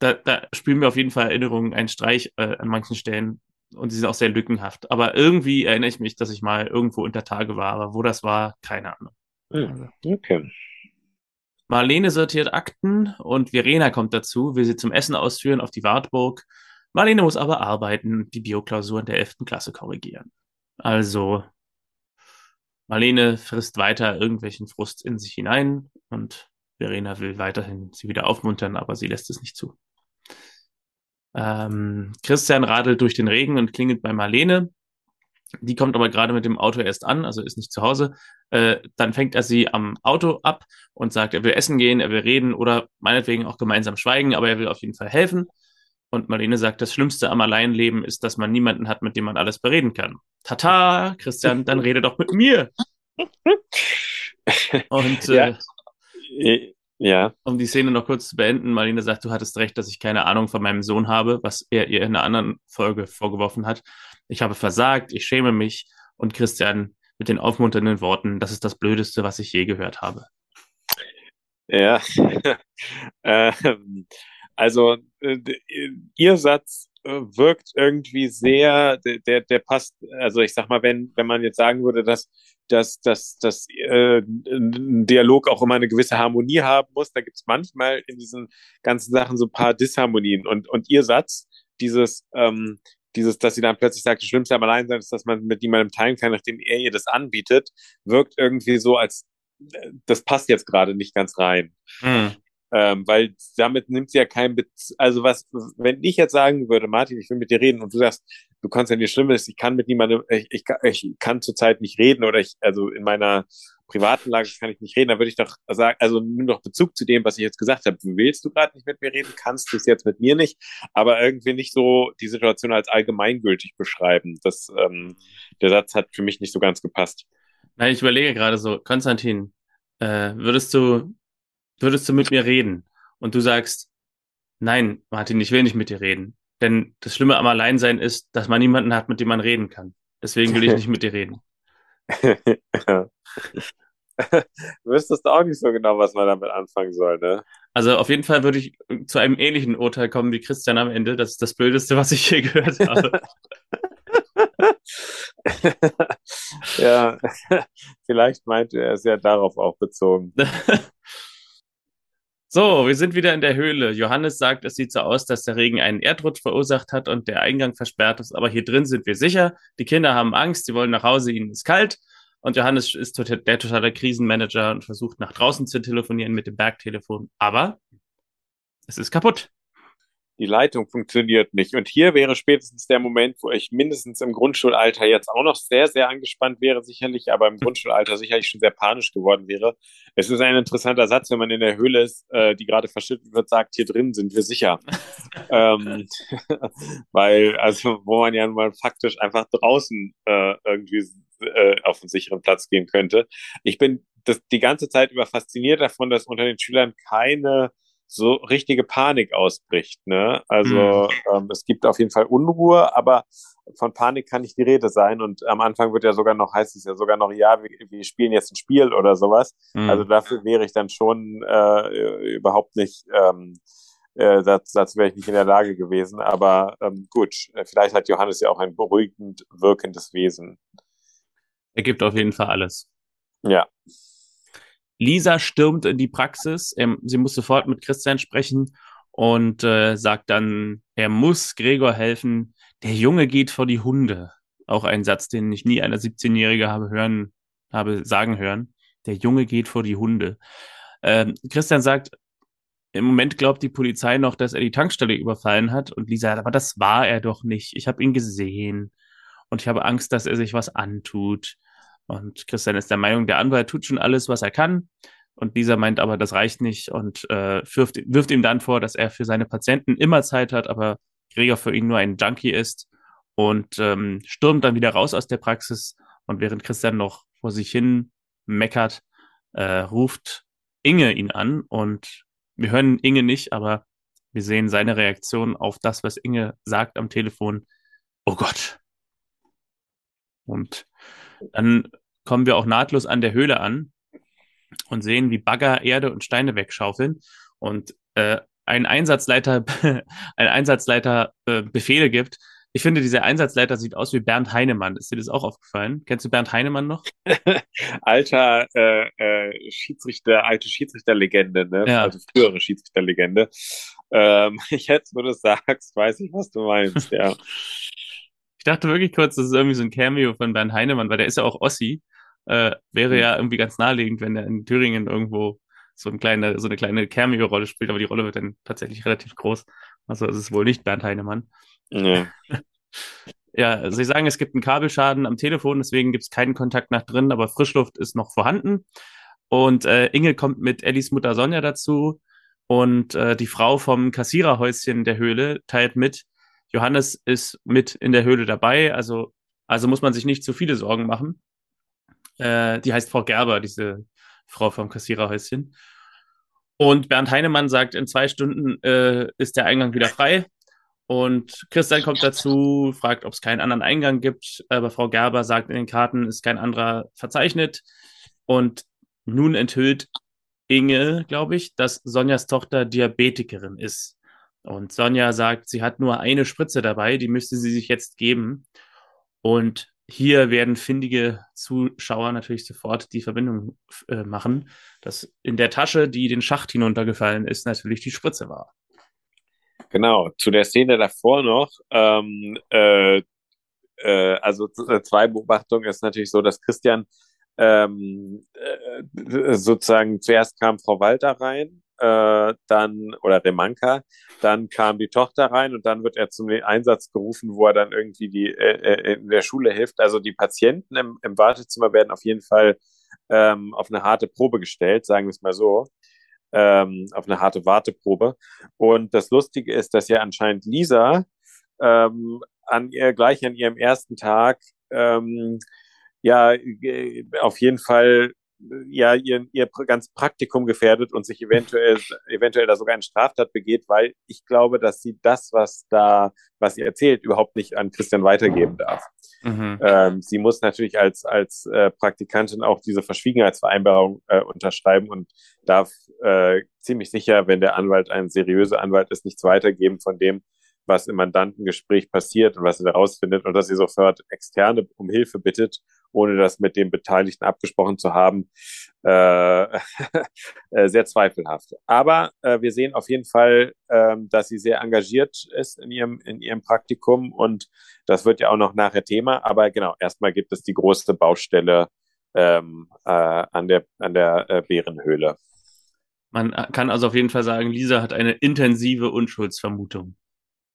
da, da spielen mir auf jeden Fall Erinnerungen einen Streich äh, an manchen Stellen und sie sind auch sehr lückenhaft. Aber irgendwie erinnere ich mich, dass ich mal irgendwo unter Tage war, aber wo das war, keine Ahnung. Hm, okay. Marlene sortiert Akten und Verena kommt dazu, will sie zum Essen ausführen auf die Wartburg. Marlene muss aber arbeiten, die Bioklausuren der 11. Klasse korrigieren. Also, Marlene frisst weiter irgendwelchen Frust in sich hinein und Verena will weiterhin sie wieder aufmuntern, aber sie lässt es nicht zu. Ähm, Christian radelt durch den Regen und klingelt bei Marlene. Die kommt aber gerade mit dem Auto erst an, also ist nicht zu Hause. Äh, dann fängt er sie am Auto ab und sagt, er will essen gehen, er will reden oder meinetwegen auch gemeinsam schweigen, aber er will auf jeden Fall helfen. Und Marlene sagt, das Schlimmste am Alleinleben ist, dass man niemanden hat, mit dem man alles bereden kann. Tata, Christian, dann rede doch mit mir. Und äh, ja. Ja. Um die Szene noch kurz zu beenden, Marlene sagt, du hattest recht, dass ich keine Ahnung von meinem Sohn habe, was er ihr in einer anderen Folge vorgeworfen hat. Ich habe versagt, ich schäme mich und Christian mit den aufmunternden Worten, das ist das Blödeste, was ich je gehört habe. Ja, ähm, also äh, ihr Satz wirkt irgendwie sehr, der, der passt, also ich sag mal, wenn, wenn man jetzt sagen würde, dass dass, dass, dass äh, ein Dialog auch immer eine gewisse Harmonie haben muss. Da gibt es manchmal in diesen ganzen Sachen so ein paar Disharmonien. Und, und ihr Satz, dieses, ähm, dieses, dass sie dann plötzlich sagt, das Schlimmste am Alleinsein ist, dass man mit jemandem teilen kann, nachdem er ihr das anbietet, wirkt irgendwie so, als äh, das passt jetzt gerade nicht ganz rein. Mhm. Ähm, weil damit nimmt sie ja kein Bez also was, wenn ich jetzt sagen würde, Martin, ich will mit dir reden und du sagst, du kannst ja nicht Schlimmes, ich kann mit niemandem, ich, ich, ich kann zurzeit nicht reden oder ich, also in meiner privaten Lage kann ich nicht reden, dann würde ich doch sagen, also nimm doch Bezug zu dem, was ich jetzt gesagt habe. Willst du gerade nicht mit mir reden, kannst du es jetzt mit mir nicht, aber irgendwie nicht so die Situation als allgemeingültig beschreiben. Das, ähm, der Satz hat für mich nicht so ganz gepasst. Na, ich überlege gerade so, Konstantin, äh, würdest du würdest du mit mir reden und du sagst, nein, Martin, ich will nicht mit dir reden. Denn das Schlimme am Alleinsein ist, dass man niemanden hat, mit dem man reden kann. Deswegen will ich nicht mit dir reden. ja. du wüsstest auch nicht so genau, was man damit anfangen soll, ne? Also auf jeden Fall würde ich zu einem ähnlichen Urteil kommen wie Christian am Ende. Das ist das Blödeste, was ich je gehört habe. ja, vielleicht meinte er es ja darauf auch bezogen. So, wir sind wieder in der Höhle. Johannes sagt, es sieht so aus, dass der Regen einen Erdrutsch verursacht hat und der Eingang versperrt ist. Aber hier drin sind wir sicher. Die Kinder haben Angst, sie wollen nach Hause, ihnen ist kalt. Und Johannes ist der totale Krisenmanager und versucht nach draußen zu telefonieren mit dem Bergtelefon. Aber es ist kaputt die Leitung funktioniert nicht. Und hier wäre spätestens der Moment, wo ich mindestens im Grundschulalter jetzt auch noch sehr, sehr angespannt wäre, sicherlich, aber im Grundschulalter sicherlich schon sehr panisch geworden wäre. Es ist ein interessanter Satz, wenn man in der Höhle ist, äh, die gerade verschüttet wird, sagt, hier drin sind wir sicher. ähm, weil, also, wo man ja mal faktisch einfach draußen äh, irgendwie äh, auf einen sicheren Platz gehen könnte. Ich bin das die ganze Zeit über fasziniert davon, dass unter den Schülern keine so richtige Panik ausbricht. Ne? Also mhm. ähm, es gibt auf jeden Fall Unruhe, aber von Panik kann nicht die Rede sein. Und am Anfang wird ja sogar noch, heißt es ja sogar noch, ja, wir, wir spielen jetzt ein Spiel oder sowas. Mhm. Also dafür wäre ich dann schon äh, überhaupt nicht, ähm, äh, dazu, dazu wäre ich nicht in der Lage gewesen. Aber ähm, gut, vielleicht hat Johannes ja auch ein beruhigend wirkendes Wesen. Er gibt auf jeden Fall alles. Ja. Lisa stürmt in die Praxis. Ähm, sie muss sofort mit Christian sprechen und äh, sagt dann, er muss Gregor helfen. Der Junge geht vor die Hunde. Auch ein Satz, den ich nie einer 17-Jährige habe hören, habe sagen hören. Der Junge geht vor die Hunde. Ähm, Christian sagt, im Moment glaubt die Polizei noch, dass er die Tankstelle überfallen hat. Und Lisa, aber das war er doch nicht. Ich habe ihn gesehen. Und ich habe Angst, dass er sich was antut. Und Christian ist der Meinung, der Anwalt tut schon alles, was er kann. Und dieser meint aber, das reicht nicht und äh, wirft, wirft ihm dann vor, dass er für seine Patienten immer Zeit hat, aber Gregor für ihn nur ein Junkie ist und ähm, stürmt dann wieder raus aus der Praxis. Und während Christian noch vor sich hin meckert, äh, ruft Inge ihn an und wir hören Inge nicht, aber wir sehen seine Reaktion auf das, was Inge sagt am Telefon. Oh Gott. Und dann kommen wir auch nahtlos an der Höhle an und sehen, wie Bagger Erde und Steine wegschaufeln. und äh, ein Einsatzleiter, ein Einsatzleiter äh, Befehle gibt. Ich finde, dieser Einsatzleiter sieht aus wie Bernd Heinemann. Ist dir das auch aufgefallen? Kennst du Bernd Heinemann noch? Alter äh, äh, Schiedsrichter, alte Schiedsrichterlegende, ne? Ja. Also frühere Schiedsrichterlegende. Ähm, ich jetzt, wo du es sagst, weiß ich, was du meinst, ja. Ich dachte wirklich kurz, das ist irgendwie so ein Cameo von Bernd Heinemann, weil der ist ja auch Ossi. Äh, wäre Hm. ja irgendwie ganz naheliegend, wenn er in Thüringen irgendwo so, ein kleine, so eine kleine Cameo-Rolle spielt, aber die Rolle wird dann tatsächlich relativ groß. Also es ist wohl nicht Bernd Heinemann. Nee. Ja, Sie sagen, es gibt einen Kabelschaden am Telefon, deswegen gibt es keinen Kontakt nach drin, aber Frischluft ist noch vorhanden. Und äh, Inge kommt mit Ellis Mutter Sonja dazu und äh, die Frau vom Kassiererhäuschen der Höhle teilt mit, Johannes ist mit in der Höhle dabei, also, also muss man sich nicht zu viele Sorgen machen. Äh, die heißt Frau Gerber, diese Frau vom Kassiererhäuschen. Und Bernd Heinemann sagt, in zwei Stunden äh, ist der Eingang wieder frei. Und Christian kommt dazu, fragt, ob es keinen anderen Eingang gibt. Aber Frau Gerber sagt, in den Karten ist kein anderer verzeichnet. Und nun enthüllt Inge, glaube ich, dass Sonjas Tochter Diabetikerin ist. Und Sonja sagt, sie hat nur eine Spritze dabei, die müsste sie sich jetzt geben. Und hier werden findige Zuschauer natürlich sofort die Verbindung äh, machen, dass in der Tasche, die den Schacht hinuntergefallen ist, natürlich die Spritze war. Genau, zu der Szene davor noch, ähm, äh, äh, also z- zwei Beobachtungen ist natürlich so, dass Christian ähm, äh, sozusagen zuerst kam Frau Walter rein, äh, dann oder Remanka, dann kam die Tochter rein und dann wird er zum Einsatz gerufen, wo er dann irgendwie die äh, äh, in der Schule hilft. Also die Patienten im, im Wartezimmer werden auf jeden Fall ähm, auf eine harte Probe gestellt, sagen wir es mal so. Ähm, auf eine harte Warteprobe. Und das Lustige ist, dass ja anscheinend Lisa ähm, an ihr gleich an ihrem ersten Tag ähm, ja äh, auf jeden Fall ja ihr, ihr ganz Praktikum gefährdet und sich eventuell eventuell da sogar eine Straftat begeht, weil ich glaube, dass sie das, was da was sie erzählt, überhaupt nicht an Christian weitergeben darf. Mhm. Ähm, sie muss natürlich als, als äh, Praktikantin auch diese Verschwiegenheitsvereinbarung äh, unterschreiben und darf äh, ziemlich sicher, wenn der Anwalt ein seriöser Anwalt ist, nichts weitergeben von dem, was im Mandantengespräch passiert und was er herausfindet und dass sie sofort Externe um Hilfe bittet, ohne das mit dem Beteiligten abgesprochen zu haben, äh, äh, sehr zweifelhaft. Aber äh, wir sehen auf jeden Fall, ähm, dass sie sehr engagiert ist in ihrem, in ihrem Praktikum und das wird ja auch noch nachher Thema. Aber genau, erstmal gibt es die große Baustelle ähm, äh, an der, an der äh, Bärenhöhle. Man kann also auf jeden Fall sagen, Lisa hat eine intensive Unschuldsvermutung.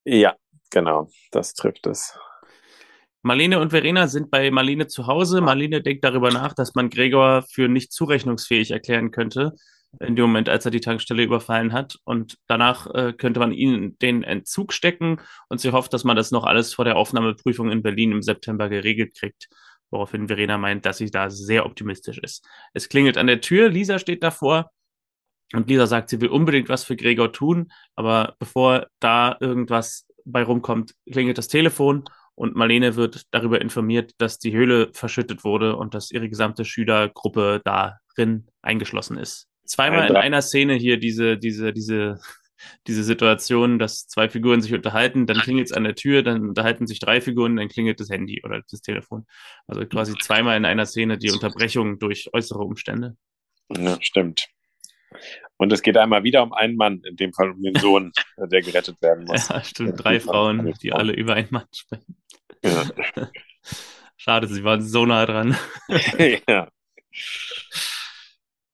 Ja, genau, das trifft es. Marlene und Verena sind bei Marlene zu Hause. Marlene denkt darüber nach, dass man Gregor für nicht zurechnungsfähig erklären könnte, in dem Moment, als er die Tankstelle überfallen hat. Und danach äh, könnte man ihn in den Entzug stecken und sie hofft, dass man das noch alles vor der Aufnahmeprüfung in Berlin im September geregelt kriegt. Woraufhin Verena meint, dass sie da sehr optimistisch ist. Es klingelt an der Tür, Lisa steht davor und Lisa sagt, sie will unbedingt was für Gregor tun, aber bevor da irgendwas bei rumkommt, klingelt das Telefon und Marlene wird darüber informiert, dass die Höhle verschüttet wurde und dass ihre gesamte Schülergruppe darin eingeschlossen ist. Zweimal in einer Szene hier diese, diese, diese, diese Situation, dass zwei Figuren sich unterhalten, dann klingelt es an der Tür, dann unterhalten sich drei Figuren, dann klingelt das Handy oder das Telefon. Also quasi zweimal in einer Szene die Unterbrechung durch äußere Umstände. Ja, stimmt. Und es geht einmal wieder um einen Mann, in dem Fall um den Sohn, der gerettet werden muss. Ja, stimmt. Drei Frauen, die alle über einen Mann sprechen. Ja. Schade, sie waren so nah dran. ja.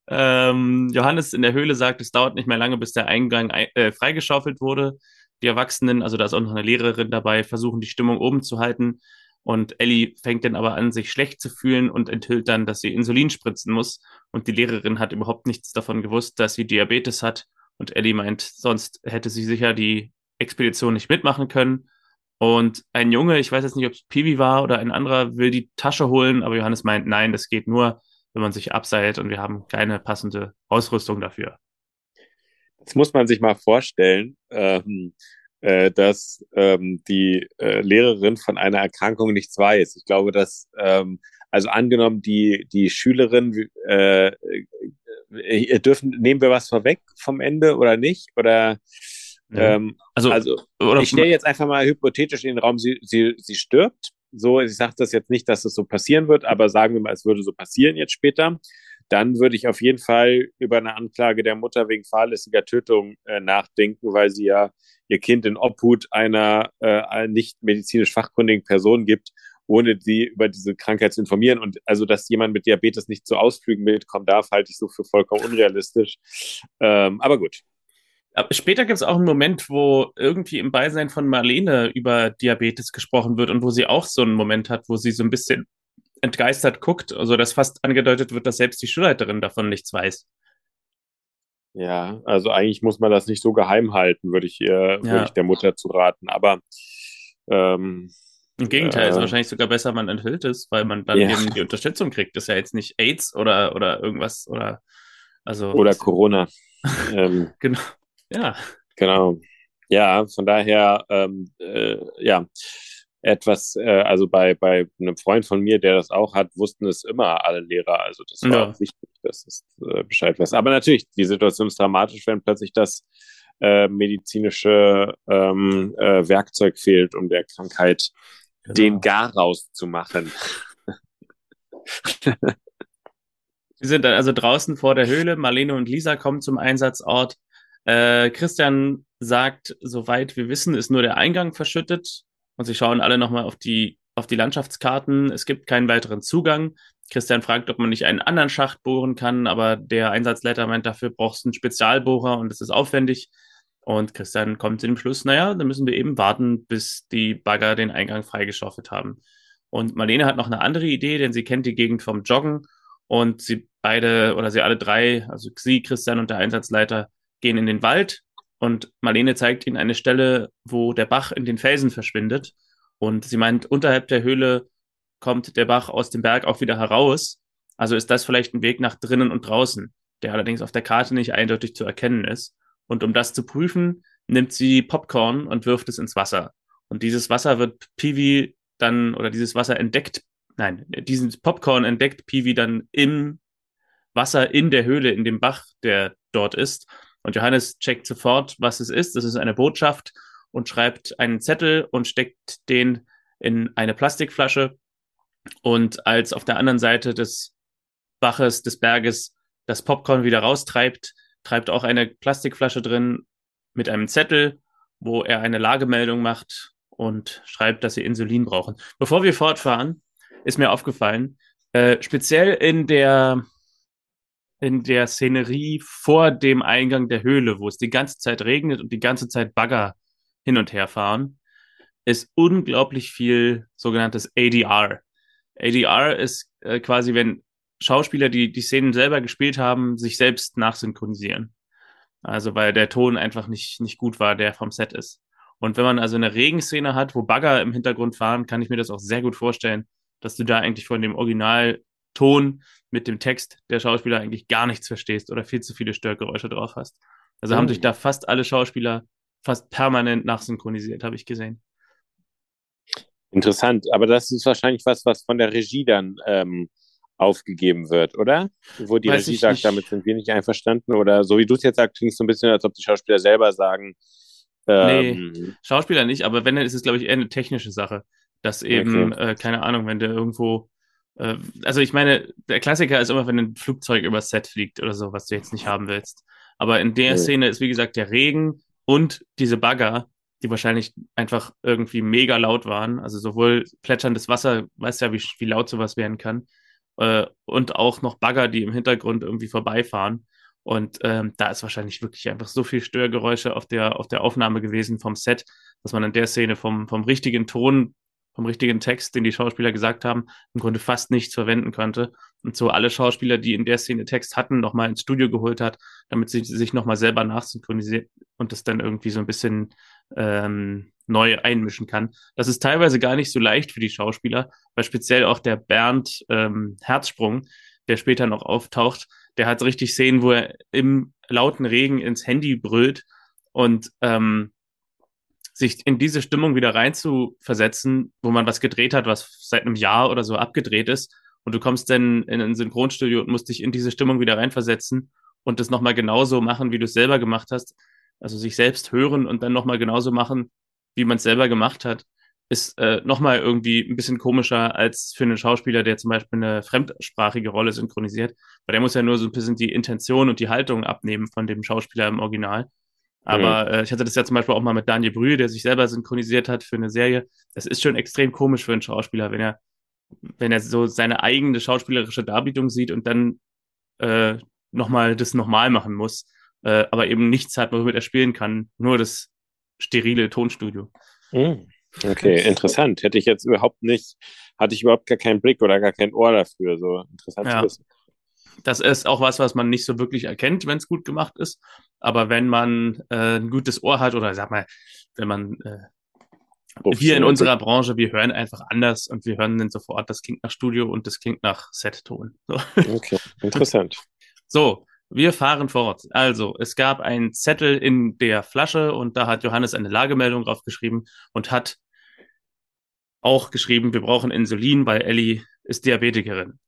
Ähm, Johannes in der Höhle sagt, es dauert nicht mehr lange, bis der Eingang ei- äh, freigeschaufelt wurde. Die Erwachsenen, also da ist auch noch eine Lehrerin dabei, versuchen die Stimmung oben zu halten. Und Ellie fängt dann aber an, sich schlecht zu fühlen und enthüllt dann, dass sie Insulin spritzen muss. Und die Lehrerin hat überhaupt nichts davon gewusst, dass sie Diabetes hat. Und Ellie meint, sonst hätte sie sicher die Expedition nicht mitmachen können. Und ein Junge, ich weiß jetzt nicht, ob es Piwi war oder ein anderer, will die Tasche holen, aber Johannes meint, nein, das geht nur, wenn man sich abseilt und wir haben keine passende Ausrüstung dafür. Das muss man sich mal vorstellen, ähm, äh, dass ähm, die äh, Lehrerin von einer Erkrankung nichts weiß. Ich glaube, dass, ähm, also angenommen, die, die Schülerin äh, äh, dürfen, nehmen wir was vorweg vom Ende oder nicht? Oder ja. ähm, also, also ich stelle jetzt einfach mal hypothetisch in den Raum, sie, sie, sie stirbt. So, ich sage das jetzt nicht, dass es so passieren wird, aber sagen wir mal, es würde so passieren jetzt später. Dann würde ich auf jeden Fall über eine Anklage der Mutter wegen fahrlässiger Tötung äh, nachdenken, weil sie ja ihr Kind in Obhut einer äh, nicht medizinisch fachkundigen Person gibt ohne sie über diese Krankheit zu informieren. Und also, dass jemand mit Diabetes nicht zu Ausflügen mitkommen darf, halte ich so für vollkommen unrealistisch. Ähm, aber gut. Später gibt es auch einen Moment, wo irgendwie im Beisein von Marlene über Diabetes gesprochen wird und wo sie auch so einen Moment hat, wo sie so ein bisschen entgeistert guckt, also dass fast angedeutet wird, dass selbst die Schulleiterin davon nichts weiß. Ja, also eigentlich muss man das nicht so geheim halten, würde ich, ihr, ja. würde ich der Mutter zu raten. Aber ähm, im Gegenteil, äh, ist wahrscheinlich sogar besser, man enthüllt es, weil man dann ja. eben die Unterstützung kriegt. Das ist ja jetzt nicht AIDS oder, oder irgendwas oder also. Oder Corona. ähm, genau. Ja. Genau. Ja, von daher, ähm, äh, ja, etwas, äh, also bei, bei einem Freund von mir, der das auch hat, wussten es immer alle Lehrer. Also das war ja. auch wichtig, dass es äh, Bescheid weiß. Aber natürlich, die Situation ist dramatisch, wenn plötzlich das äh, medizinische ähm, äh, Werkzeug fehlt, um der Krankheit genau. den Gar rauszumachen. Sie sind dann also draußen vor der Höhle. Marlene und Lisa kommen zum Einsatzort. Äh, Christian sagt, soweit wir wissen, ist nur der Eingang verschüttet. Und sie schauen alle nochmal auf die, auf die Landschaftskarten. Es gibt keinen weiteren Zugang. Christian fragt, ob man nicht einen anderen Schacht bohren kann, aber der Einsatzleiter meint, dafür brauchst du einen Spezialbohrer und es ist aufwendig. Und Christian kommt zu dem Schluss, naja, dann müssen wir eben warten, bis die Bagger den Eingang freigeschaufelt haben. Und Marlene hat noch eine andere Idee, denn sie kennt die Gegend vom Joggen und sie beide oder sie alle drei, also sie, Christian und der Einsatzleiter, gehen in den Wald und Marlene zeigt ihnen eine Stelle, wo der Bach in den Felsen verschwindet. Und sie meint, unterhalb der Höhle kommt der Bach aus dem Berg auch wieder heraus. Also ist das vielleicht ein Weg nach drinnen und draußen, der allerdings auf der Karte nicht eindeutig zu erkennen ist. Und um das zu prüfen, nimmt sie Popcorn und wirft es ins Wasser. Und dieses Wasser wird Peewee dann, oder dieses Wasser entdeckt, nein, dieses Popcorn entdeckt Peewee dann im Wasser in der Höhle, in dem Bach, der dort ist. Und Johannes checkt sofort, was es ist. Das ist eine Botschaft und schreibt einen Zettel und steckt den in eine Plastikflasche. Und als auf der anderen Seite des Baches, des Berges, das Popcorn wieder raustreibt, treibt auch eine Plastikflasche drin mit einem Zettel, wo er eine Lagemeldung macht und schreibt, dass sie Insulin brauchen. Bevor wir fortfahren, ist mir aufgefallen, äh, speziell in der in der Szenerie vor dem Eingang der Höhle, wo es die ganze Zeit regnet und die ganze Zeit Bagger hin und her fahren, ist unglaublich viel sogenanntes ADR. ADR ist äh, quasi, wenn Schauspieler, die die Szenen selber gespielt haben, sich selbst nachsynchronisieren. Also weil der Ton einfach nicht, nicht gut war, der vom Set ist. Und wenn man also eine Regenszene hat, wo Bagger im Hintergrund fahren, kann ich mir das auch sehr gut vorstellen, dass du da eigentlich von dem Originalton mit dem Text der Schauspieler eigentlich gar nichts verstehst oder viel zu viele Störgeräusche drauf hast. Also mhm. haben sich da fast alle Schauspieler fast permanent nachsynchronisiert, habe ich gesehen. Interessant, aber das ist wahrscheinlich was, was von der Regie dann ähm, aufgegeben wird, oder? Wo die Weiß Regie sagt, nicht. damit sind wir nicht einverstanden. Oder so wie du es jetzt sagst, klingt es so ein bisschen, als ob die Schauspieler selber sagen. Ähm, nee, Schauspieler nicht, aber wenn, dann ist es, glaube ich, eher eine technische Sache. Dass eben, okay. äh, keine Ahnung, wenn der irgendwo also ich meine, der Klassiker ist immer, wenn ein Flugzeug übers Set fliegt oder so, was du jetzt nicht haben willst. Aber in der. Szene ist, wie gesagt, der Regen und diese Bagger, die wahrscheinlich einfach irgendwie mega laut waren. Also sowohl plätscherndes Wasser, weißt ja, wie, wie laut sowas werden kann, äh, und auch noch Bagger, die im Hintergrund irgendwie vorbeifahren. Und ähm, da ist wahrscheinlich wirklich einfach so viel Störgeräusche auf der, auf der Aufnahme gewesen vom Set, dass man in der Szene vom, vom richtigen Ton, vom richtigen Text, den die Schauspieler gesagt haben, im Grunde fast nichts verwenden konnte. Und so alle Schauspieler, die in der Szene Text hatten, nochmal ins Studio geholt hat, damit sie sich nochmal selber nachsynchronisiert und das dann irgendwie so ein bisschen ähm, neu einmischen kann. Das ist teilweise gar nicht so leicht für die Schauspieler, weil speziell auch der Bernd ähm, Herzsprung, der später noch auftaucht, der hat richtig Szenen, wo er im lauten Regen ins Handy brüllt und ähm, sich in diese Stimmung wieder rein zu versetzen, wo man was gedreht hat, was seit einem Jahr oder so abgedreht ist und du kommst dann in ein Synchronstudio und musst dich in diese Stimmung wieder reinversetzen und das nochmal genauso machen, wie du es selber gemacht hast. Also sich selbst hören und dann nochmal genauso machen, wie man es selber gemacht hat, ist äh, nochmal irgendwie ein bisschen komischer als für einen Schauspieler, der zum Beispiel eine fremdsprachige Rolle synchronisiert. Weil der muss ja nur so ein bisschen die Intention und die Haltung abnehmen von dem Schauspieler im Original. Aber äh, ich hatte das ja zum Beispiel auch mal mit Daniel Brühe, der sich selber synchronisiert hat für eine Serie. Das ist schon extrem komisch für einen Schauspieler, wenn er, wenn er so seine eigene schauspielerische Darbietung sieht und dann äh, nochmal das nochmal machen muss, äh, aber eben nichts hat, womit er spielen kann, nur das sterile Tonstudio. Mhm. Okay, interessant. Hätte ich jetzt überhaupt nicht, hatte ich überhaupt gar keinen Blick oder gar kein Ohr dafür. So interessant ja. zu wissen. Das ist auch was, was man nicht so wirklich erkennt, wenn es gut gemacht ist. Aber wenn man äh, ein gutes Ohr hat oder sag mal, wenn man äh, Ups, wir in unserer Branche, wir hören einfach anders und wir hören dann sofort, das klingt nach Studio und das klingt nach Set-Ton. So. Okay, interessant. So, wir fahren fort. Also, es gab einen Zettel in der Flasche und da hat Johannes eine Lagemeldung draufgeschrieben und hat auch geschrieben, wir brauchen Insulin, weil Ellie ist Diabetikerin.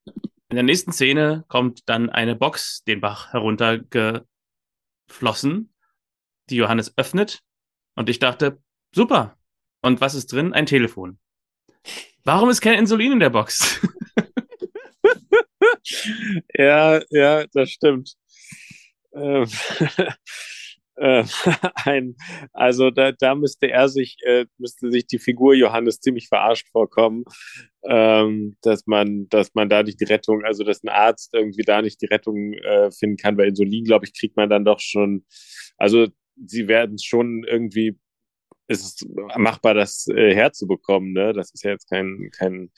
In der nächsten Szene kommt dann eine Box den Bach heruntergeflossen, die Johannes öffnet und ich dachte, super. Und was ist drin? Ein Telefon. Warum ist kein Insulin in der Box? ja, ja, das stimmt. Ähm, äh, ein, also da, da müsste er sich, äh, müsste sich die Figur Johannes ziemlich verarscht vorkommen, ähm, dass man, dass man da nicht die Rettung, also dass ein Arzt irgendwie da nicht die Rettung äh, finden kann. Bei Insulin, glaube ich, kriegt man dann doch schon, also sie werden schon irgendwie ist es machbar, das äh, herzubekommen, ne? Das ist ja jetzt kein, kein.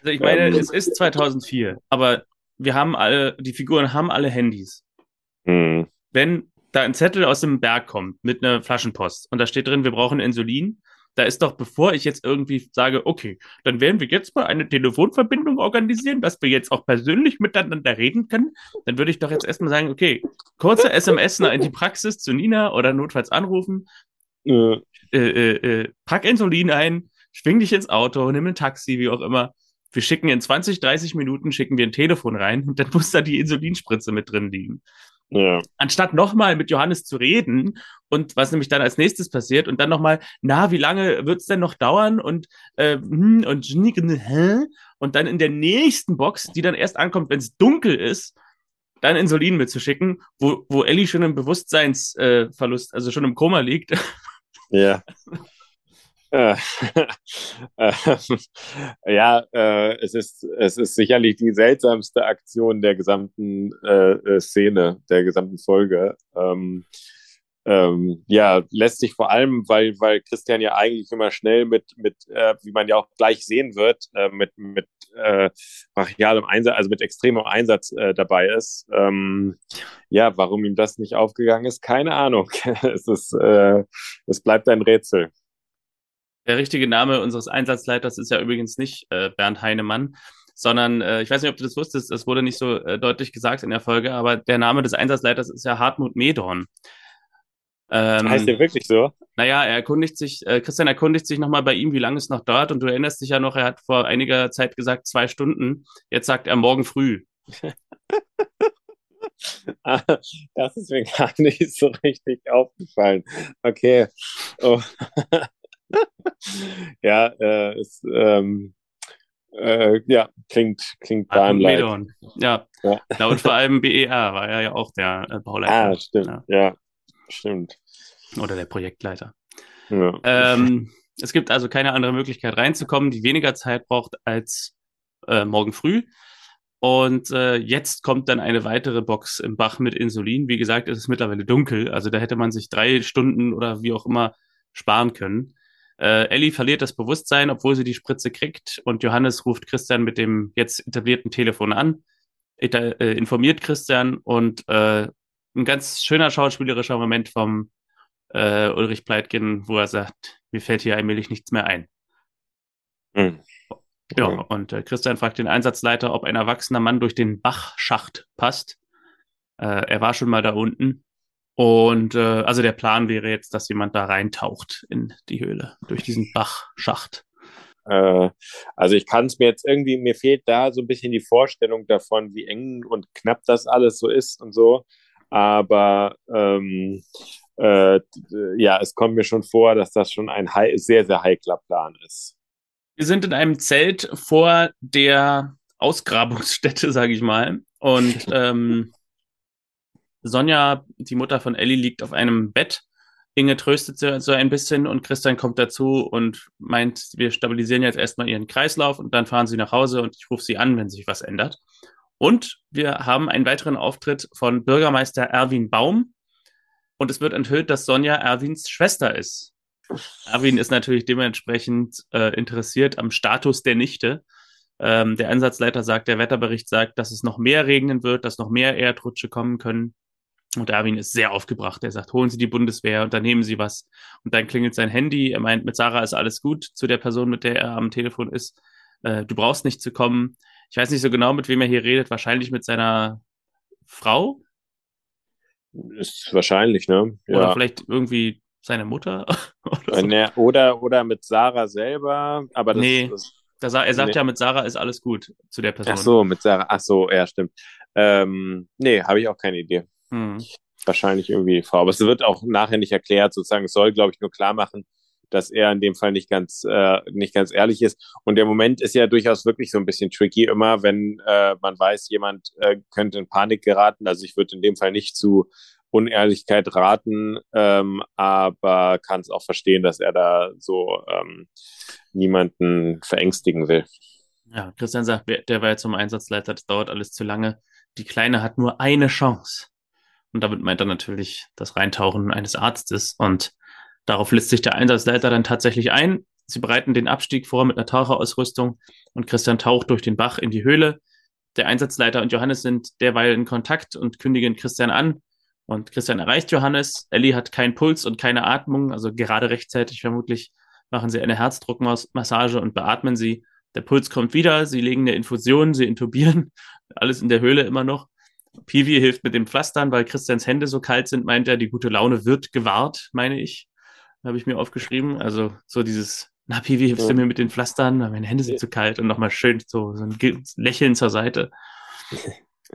Also ich meine, ähm, es ist 2004, aber wir haben alle, die Figuren haben alle Handys. Hm. Wenn da ein Zettel aus dem Berg kommt mit einer Flaschenpost und da steht drin, wir brauchen Insulin, da ist doch, bevor ich jetzt irgendwie sage, okay, dann werden wir jetzt mal eine Telefonverbindung organisieren, dass wir jetzt auch persönlich miteinander reden können, dann würde ich doch jetzt erstmal sagen, okay, kurze SMS in die Praxis zu Nina oder notfalls anrufen, ja. äh, äh, äh, pack Insulin ein, schwing dich ins Auto, nimm ein Taxi, wie auch immer. Wir schicken in 20, 30 Minuten, schicken wir ein Telefon rein und dann muss da die Insulinspritze mit drin liegen. Ja. Anstatt nochmal mit Johannes zu reden und was nämlich dann als nächstes passiert und dann nochmal, na, wie lange wird's denn noch dauern und äh, hm, und und dann in der nächsten Box, die dann erst ankommt, wenn es dunkel ist, dann Insulin mitzuschicken, wo, wo Ellie schon im Bewusstseinsverlust, äh, also schon im Koma liegt. Ja. Äh, äh, ja, äh, es ist es ist sicherlich die seltsamste Aktion der gesamten äh, Szene, der gesamten Folge. Ähm, ähm, ja, lässt sich vor allem, weil, weil Christian ja eigentlich immer schnell mit, mit äh, wie man ja auch gleich sehen wird, äh, mit, mit äh, brachialem Einsatz, also mit extremem Einsatz äh, dabei ist. Ähm, ja, warum ihm das nicht aufgegangen ist, keine Ahnung. es, ist, äh, es bleibt ein Rätsel. Der richtige Name unseres Einsatzleiters ist ja übrigens nicht äh, Bernd Heinemann, sondern äh, ich weiß nicht, ob du das wusstest, das wurde nicht so äh, deutlich gesagt in der Folge, aber der Name des Einsatzleiters ist ja Hartmut Medorn. Ähm, heißt der wirklich so? Naja, er erkundigt sich, äh, Christian erkundigt sich nochmal bei ihm, wie lange es noch dauert. Und du erinnerst dich ja noch, er hat vor einiger Zeit gesagt, zwei Stunden. Jetzt sagt er morgen früh. Ah, das ist mir gar nicht so richtig aufgefallen. Okay. Oh. ja, äh, ist, ähm, äh, ja, klingt, klingt bahnleid. Ja. ja. ja. Und vor allem BER war er ja auch der äh, Bauleiter. Ah, stimmt. Ja. ja, stimmt. Oder der Projektleiter. Ja. Ähm, es gibt also keine andere Möglichkeit reinzukommen, die weniger Zeit braucht als äh, morgen früh. Und äh, jetzt kommt dann eine weitere Box im Bach mit Insulin. Wie gesagt, es ist mittlerweile dunkel, also da hätte man sich drei Stunden oder wie auch immer sparen können. Äh, Ellie verliert das Bewusstsein, obwohl sie die Spritze kriegt. Und Johannes ruft Christian mit dem jetzt etablierten Telefon an, äh, informiert Christian und äh, ein ganz schöner schauspielerischer Moment vom äh, Ulrich Pleitgen, wo er sagt, mir fällt hier allmählich nichts mehr ein. Mhm. Ja, und äh, Christian fragt den Einsatzleiter, ob ein erwachsener Mann durch den Bachschacht passt. Äh, er war schon mal da unten und äh, also der Plan wäre jetzt, dass jemand da reintaucht in die Höhle durch diesen Bachschacht. Äh, also ich kann es mir jetzt irgendwie, mir fehlt da so ein bisschen die Vorstellung davon, wie eng und knapp das alles so ist und so. aber ähm, äh, ja, es kommt mir schon vor, dass das schon ein sehr, sehr heikler Plan ist. Wir sind in einem Zelt vor der Ausgrabungsstätte, sage ich mal. Und ähm, Sonja, die Mutter von Ellie, liegt auf einem Bett. Inge tröstet sie so ein bisschen und Christian kommt dazu und meint, wir stabilisieren jetzt erstmal ihren Kreislauf und dann fahren sie nach Hause und ich rufe sie an, wenn sich was ändert. Und wir haben einen weiteren Auftritt von Bürgermeister Erwin Baum und es wird enthüllt, dass Sonja Erwins Schwester ist. Erwin ist natürlich dementsprechend äh, interessiert am Status der Nichte. Ähm, der Einsatzleiter sagt, der Wetterbericht sagt, dass es noch mehr regnen wird, dass noch mehr Erdrutsche kommen können. Und Erwin ist sehr aufgebracht. Er sagt, holen Sie die Bundeswehr, unternehmen Sie was. Und dann klingelt sein Handy. Er meint, mit Sarah ist alles gut, zu der Person, mit der er am Telefon ist. Äh, du brauchst nicht zu kommen. Ich weiß nicht so genau, mit wem er hier redet. Wahrscheinlich mit seiner Frau. Ist wahrscheinlich, ne? Ja. Oder vielleicht irgendwie seine Mutter. oder, so. ne, oder, oder mit Sarah selber. Aber das, nee. Das, er sagt nee. ja, mit Sarah ist alles gut zu der Person. Ach so, mit Sarah. Ach so, ja, stimmt. Ähm, nee, habe ich auch keine Idee. Hm. Wahrscheinlich irgendwie Frau. Aber es wird auch nachher nicht erklärt, sozusagen. Es soll, glaube ich, nur klar machen, dass er in dem Fall nicht ganz, äh, nicht ganz ehrlich ist. Und der Moment ist ja durchaus wirklich so ein bisschen tricky immer, wenn äh, man weiß, jemand äh, könnte in Panik geraten. Also ich würde in dem Fall nicht zu Unehrlichkeit raten, ähm, aber kann es auch verstehen, dass er da so ähm, niemanden verängstigen will. Ja, Christian sagt, der war ja zum Einsatzleiter, das dauert alles zu lange. Die Kleine hat nur eine Chance. Und damit meint er natürlich das Reintauchen eines Arztes. Und darauf lässt sich der Einsatzleiter dann tatsächlich ein. Sie bereiten den Abstieg vor mit einer Taucherausrüstung und Christian taucht durch den Bach in die Höhle. Der Einsatzleiter und Johannes sind derweil in Kontakt und kündigen Christian an. Und Christian erreicht Johannes. Ellie hat keinen Puls und keine Atmung, also gerade rechtzeitig vermutlich machen sie eine Herzdruckmassage und beatmen sie. Der Puls kommt wieder, sie legen eine Infusion, sie intubieren, alles in der Höhle immer noch. Pivi hilft mit dem Pflastern, weil Christians Hände so kalt sind, meint er, die gute Laune wird gewahrt, meine ich. Habe ich mir aufgeschrieben. Also so dieses, na Pivi, hilfst du mir mit den Pflastern? Meine Hände sind zu kalt und nochmal schön so, so ein Lächeln zur Seite.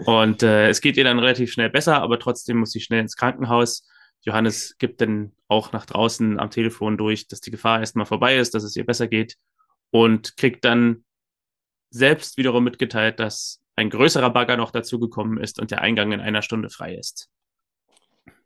Und äh, es geht ihr dann relativ schnell besser, aber trotzdem muss sie schnell ins Krankenhaus. Johannes gibt dann auch nach draußen am Telefon durch, dass die Gefahr erstmal vorbei ist, dass es ihr besser geht und kriegt dann selbst wiederum mitgeteilt, dass ein größerer Bagger noch dazugekommen ist und der Eingang in einer Stunde frei ist.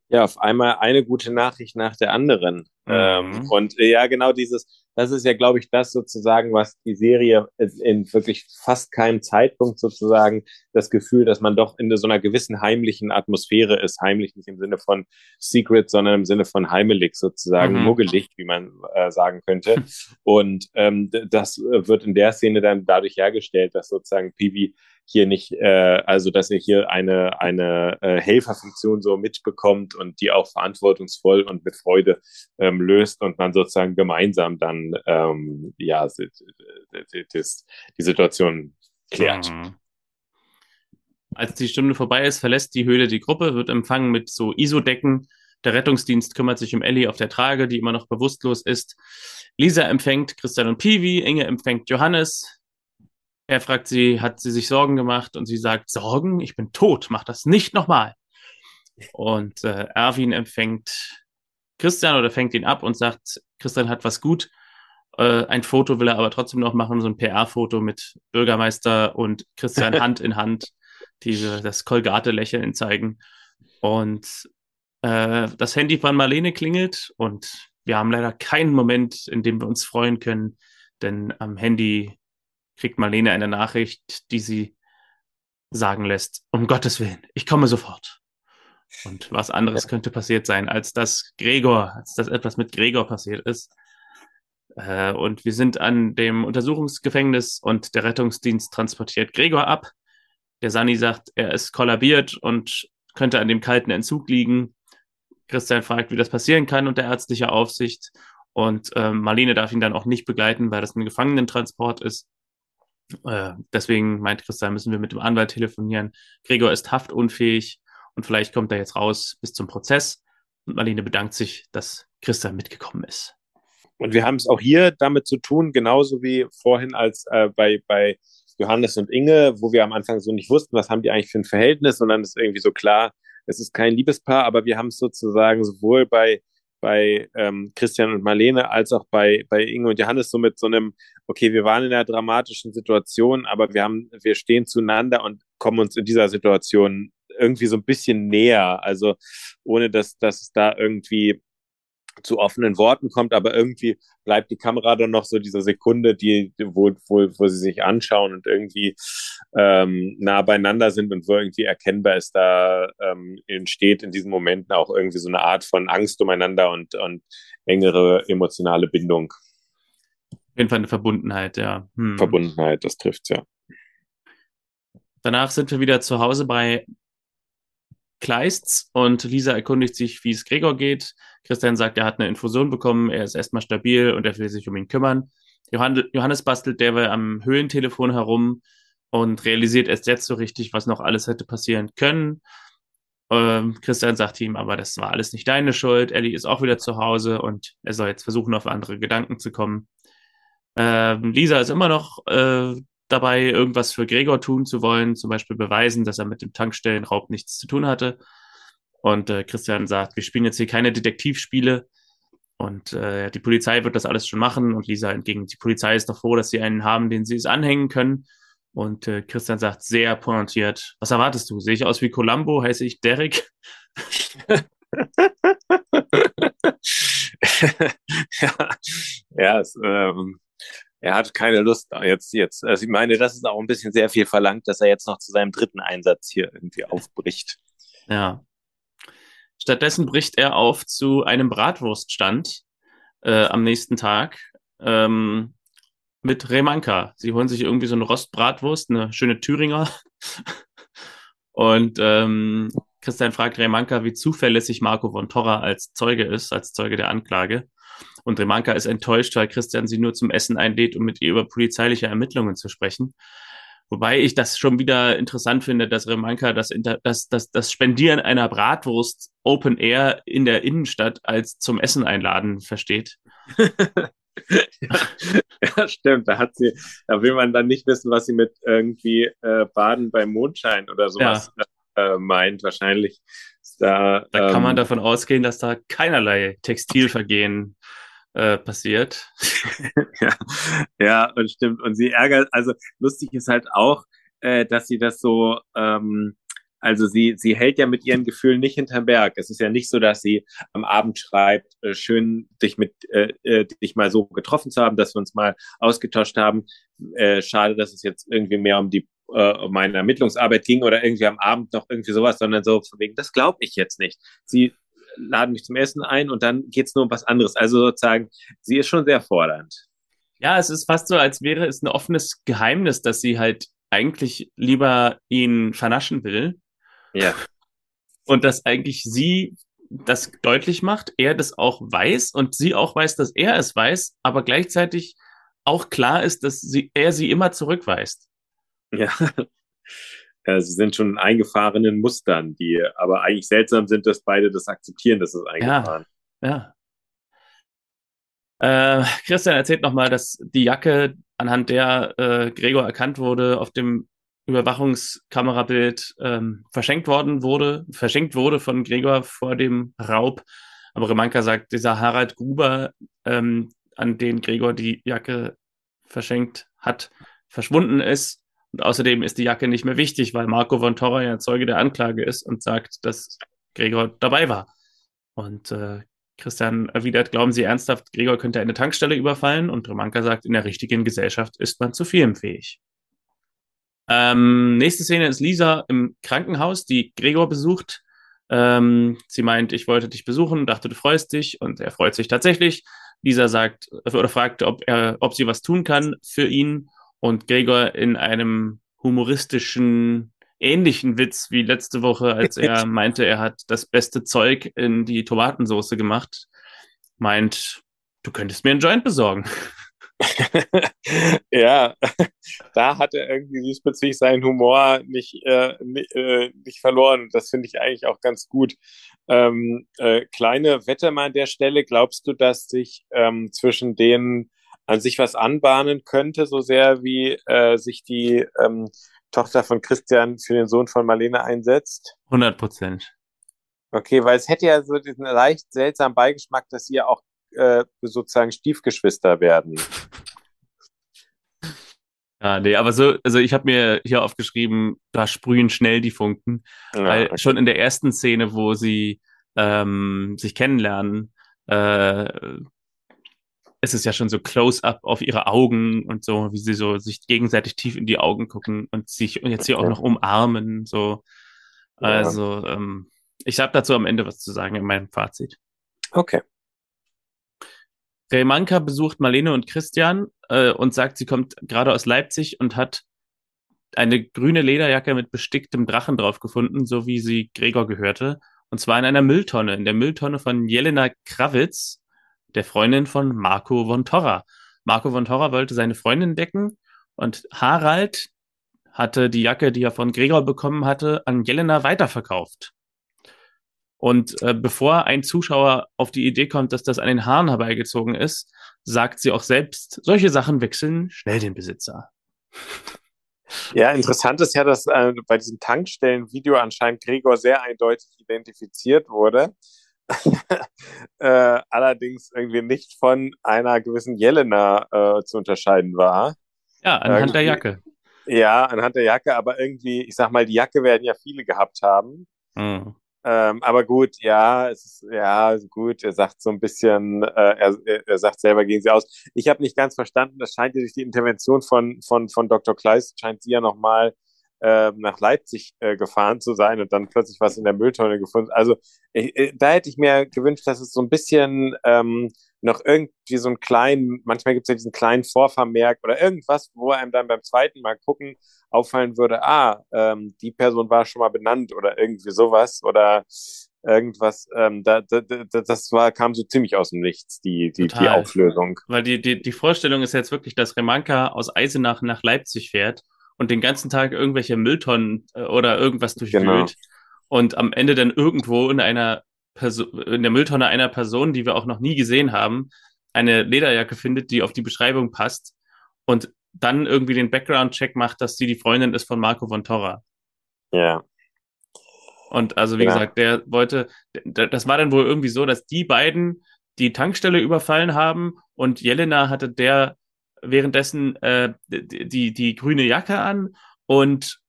Ja, auf einmal eine gute Nachricht nach der anderen. Mhm. Ähm, und äh, ja, genau dieses, das ist ja, glaube ich, das sozusagen, was die Serie in wirklich fast keinem Zeitpunkt sozusagen das Gefühl, dass man doch in so einer gewissen heimlichen Atmosphäre ist. Heimlich nicht im Sinne von Secret, sondern im Sinne von heimelig sozusagen, mhm. muggelig, wie man äh, sagen könnte. Und ähm, das wird in der Szene dann dadurch hergestellt, dass sozusagen Pivi hier nicht, äh, also dass er hier eine, eine äh, Helferfunktion so mitbekommt und die auch verantwortungsvoll und mit Freude ähm, löst und man sozusagen gemeinsam dann ähm, ja die, die Situation klärt. Mhm. Als die Stunde vorbei ist, verlässt die Höhle die Gruppe, wird empfangen mit so ISO-Decken. Der Rettungsdienst kümmert sich um Ellie auf der Trage, die immer noch bewusstlos ist. Lisa empfängt Christian und Piwi, Inge empfängt Johannes, er fragt sie, hat sie sich Sorgen gemacht? Und sie sagt, Sorgen? Ich bin tot, mach das nicht nochmal. Und äh, Erwin empfängt Christian oder fängt ihn ab und sagt, Christian hat was gut. Äh, ein Foto will er aber trotzdem noch machen, so ein PR-Foto mit Bürgermeister und Christian Hand in Hand, die das Kolgate-Lächeln zeigen. Und äh, das Handy von Marlene klingelt und wir haben leider keinen Moment, in dem wir uns freuen können, denn am Handy kriegt Marlene eine Nachricht, die sie sagen lässt, um Gottes Willen, ich komme sofort. Und was anderes könnte passiert sein, als dass Gregor, als dass etwas mit Gregor passiert ist. Äh, und wir sind an dem Untersuchungsgefängnis und der Rettungsdienst transportiert Gregor ab. Der Sani sagt, er ist kollabiert und könnte an dem kalten Entzug liegen. Christian fragt, wie das passieren kann unter ärztlicher Aufsicht. Und äh, Marlene darf ihn dann auch nicht begleiten, weil das ein Gefangenentransport ist. Äh, deswegen meint Christian, müssen wir mit dem Anwalt telefonieren. Gregor ist haftunfähig und vielleicht kommt er jetzt raus bis zum Prozess. Und Marlene bedankt sich, dass Christian mitgekommen ist. Und wir haben es auch hier damit zu tun, genauso wie vorhin als äh, bei, bei Johannes und Inge, wo wir am Anfang so nicht wussten, was haben die eigentlich für ein Verhältnis, und dann ist irgendwie so klar, es ist kein Liebespaar, aber wir haben es sozusagen sowohl bei bei ähm, Christian und Marlene als auch bei, bei Inge und Johannes so mit so einem, okay, wir waren in einer dramatischen Situation, aber wir haben, wir stehen zueinander und kommen uns in dieser Situation irgendwie so ein bisschen näher. Also ohne dass, dass es da irgendwie zu offenen Worten kommt, aber irgendwie bleibt die Kamera dann noch so diese Sekunde, die, wo, wo, wo sie sich anschauen und irgendwie ähm, nah beieinander sind und wo irgendwie erkennbar ist, da ähm, entsteht in diesen Momenten auch irgendwie so eine Art von Angst umeinander und, und engere emotionale Bindung. Auf jeden Fall eine Verbundenheit, ja. Hm. Verbundenheit, das trifft's ja. Danach sind wir wieder zu Hause bei Kleists und Lisa erkundigt sich, wie es Gregor geht. Christian sagt, er hat eine Infusion bekommen, er ist erstmal stabil und er will sich um ihn kümmern. Johannes bastelt derweil am Höhentelefon herum und realisiert erst jetzt so richtig, was noch alles hätte passieren können. Ähm, Christian sagt ihm, aber das war alles nicht deine Schuld. Ellie ist auch wieder zu Hause und er soll jetzt versuchen, auf andere Gedanken zu kommen. Ähm, Lisa ist immer noch äh, dabei, irgendwas für Gregor tun zu wollen, zum Beispiel beweisen, dass er mit dem Tankstellenraub nichts zu tun hatte. Und äh, Christian sagt, wir spielen jetzt hier keine Detektivspiele und äh, die Polizei wird das alles schon machen. Und Lisa entgegen, die Polizei ist doch froh, dass sie einen haben, den sie es anhängen können. Und äh, Christian sagt sehr pointiert, was erwartest du? Sehe ich aus wie Columbo? Heiße ich Derek? ja, ja es, ähm, er hat keine Lust jetzt jetzt. Also ich meine, das ist auch ein bisschen sehr viel verlangt, dass er jetzt noch zu seinem dritten Einsatz hier irgendwie aufbricht. Ja. Stattdessen bricht er auf zu einem Bratwurststand äh, am nächsten Tag ähm, mit Remanka. Sie holen sich irgendwie so eine Rostbratwurst, eine schöne Thüringer. Und ähm, Christian fragt Remanka, wie zuverlässig Marco von Torra als Zeuge ist, als Zeuge der Anklage. Und Remanka ist enttäuscht, weil Christian sie nur zum Essen einlädt, um mit ihr über polizeiliche Ermittlungen zu sprechen. Wobei ich das schon wieder interessant finde, dass Remanka das, das, das, das Spendieren einer Bratwurst Open Air in der Innenstadt als zum Essen einladen versteht. ja, ja, stimmt. Da hat sie, da will man dann nicht wissen, was sie mit irgendwie äh, Baden beim Mondschein oder sowas ja. äh, meint. Wahrscheinlich da. Da ähm, kann man ähm, davon ausgehen, dass da keinerlei Textilvergehen äh, passiert. ja, ja, und stimmt. Und sie ärgert, also lustig ist halt auch, äh, dass sie das so, ähm, also sie, sie hält ja mit ihren Gefühlen nicht hinterm Berg. Es ist ja nicht so, dass sie am Abend schreibt, äh, schön dich mit äh, äh, dich mal so getroffen zu haben, dass wir uns mal ausgetauscht haben. Äh, schade, dass es jetzt irgendwie mehr um die äh, um meine Ermittlungsarbeit ging oder irgendwie am Abend noch irgendwie sowas, sondern so von wegen, das glaube ich jetzt nicht. Sie laden mich zum Essen ein und dann geht's nur um was anderes. Also sozusagen, sie ist schon sehr fordernd. Ja, es ist fast so, als wäre es ein offenes Geheimnis, dass sie halt eigentlich lieber ihn vernaschen will. Ja. Und dass eigentlich sie das deutlich macht, er das auch weiß und sie auch weiß, dass er es weiß, aber gleichzeitig auch klar ist, dass sie, er sie immer zurückweist. Ja. sie sind schon in eingefahrenen Mustern, die aber eigentlich seltsam sind, dass beide das akzeptieren, dass es eingefahren ist. Ja. ja. Äh, Christian erzählt nochmal, dass die Jacke, anhand der äh, Gregor erkannt wurde, auf dem Überwachungskamerabild ähm, verschenkt worden wurde, verschenkt wurde von Gregor vor dem Raub. Aber Remanka sagt, dieser Harald Gruber, ähm, an den Gregor die Jacke verschenkt hat, verschwunden ist und außerdem ist die Jacke nicht mehr wichtig, weil Marco von Torra ja Zeuge der Anklage ist und sagt, dass Gregor dabei war. Und äh, Christian erwidert, glauben Sie ernsthaft, Gregor könnte eine Tankstelle überfallen? Und Romanka sagt, in der richtigen Gesellschaft ist man zu vielem fähig. Ähm, nächste Szene ist Lisa im Krankenhaus, die Gregor besucht. Ähm, sie meint, ich wollte dich besuchen, dachte, du freust dich und er freut sich tatsächlich. Lisa sagt oder fragt, ob er, ob sie was tun kann für ihn und Gregor in einem humoristischen, ähnlichen Witz wie letzte Woche, als er meinte, er hat das beste Zeug in die Tomatensauce gemacht, meint, du könntest mir einen Joint besorgen. ja, da hat er irgendwie diesbezüglich seinen Humor nicht, äh, nicht, äh, nicht verloren. Das finde ich eigentlich auch ganz gut. Ähm, äh, kleine Wette mal an der Stelle. Glaubst du, dass sich ähm, zwischen den an sich was anbahnen könnte, so sehr wie äh, sich die ähm, Tochter von Christian für den Sohn von Marlene einsetzt? 100 Prozent. Okay, weil es hätte ja so diesen leicht seltsamen Beigeschmack, dass sie ja auch äh, sozusagen Stiefgeschwister werden. Ja, nee, aber so, also ich habe mir hier aufgeschrieben, da sprühen schnell die Funken. Ja, weil okay. schon in der ersten Szene, wo sie ähm, sich kennenlernen, äh, es ist ja schon so Close-up auf ihre Augen und so, wie sie so sich gegenseitig tief in die Augen gucken und sich und jetzt hier auch noch umarmen. So. Ja. Also, ähm, ich habe dazu am Ende was zu sagen in meinem Fazit. Okay. Remanka besucht Marlene und Christian äh, und sagt, sie kommt gerade aus Leipzig und hat eine grüne Lederjacke mit besticktem Drachen drauf gefunden, so wie sie Gregor gehörte. Und zwar in einer Mülltonne, in der Mülltonne von Jelena Krawitz, der Freundin von Marco von Torra. Marco von Torra wollte seine Freundin decken und Harald hatte die Jacke, die er von Gregor bekommen hatte, an Jelena weiterverkauft. Und äh, bevor ein Zuschauer auf die Idee kommt, dass das an den Haaren herbeigezogen ist, sagt sie auch selbst, solche Sachen wechseln schnell den Besitzer. Ja, interessant ist ja, dass äh, bei diesem Tankstellen-Video anscheinend Gregor sehr eindeutig identifiziert wurde. äh, allerdings irgendwie nicht von einer gewissen Jelena äh, zu unterscheiden war. Ja, anhand irgendwie, der Jacke. Ja, anhand der Jacke, aber irgendwie, ich sag mal, die Jacke werden ja viele gehabt haben. Mhm. Ähm, aber gut, ja, es ist, ja, gut, er sagt so ein bisschen, äh, er, er sagt selber, gehen Sie aus. Ich habe nicht ganz verstanden, das scheint ja durch die Intervention von, von, von Dr. Kleist, scheint sie ja nochmal äh, nach Leipzig äh, gefahren zu sein und dann plötzlich was in der Mülltonne gefunden. Also äh, da hätte ich mir gewünscht, dass es so ein bisschen ähm, noch irgendwie so einen kleinen, manchmal gibt es ja diesen kleinen Vorvermerk oder irgendwas, wo einem dann beim zweiten Mal gucken auffallen würde, ah, ähm, die Person war schon mal benannt oder irgendwie sowas oder irgendwas, ähm, da, da, da, das war, kam so ziemlich aus dem Nichts, die, die, die Auflösung. Weil die, die, die Vorstellung ist jetzt wirklich, dass Remanka aus Eisenach nach Leipzig fährt und den ganzen Tag irgendwelche Mülltonnen äh, oder irgendwas durchwühlt genau. und am Ende dann irgendwo in einer Person, in der Mülltonne einer Person, die wir auch noch nie gesehen haben, eine Lederjacke findet, die auf die Beschreibung passt und dann irgendwie den Background-Check macht, dass sie die Freundin ist von Marco von Torra. Ja. Und also, wie ja. gesagt, der wollte, das war dann wohl irgendwie so, dass die beiden die Tankstelle überfallen haben und Jelena hatte der währenddessen äh, die, die, grüne Jacke an und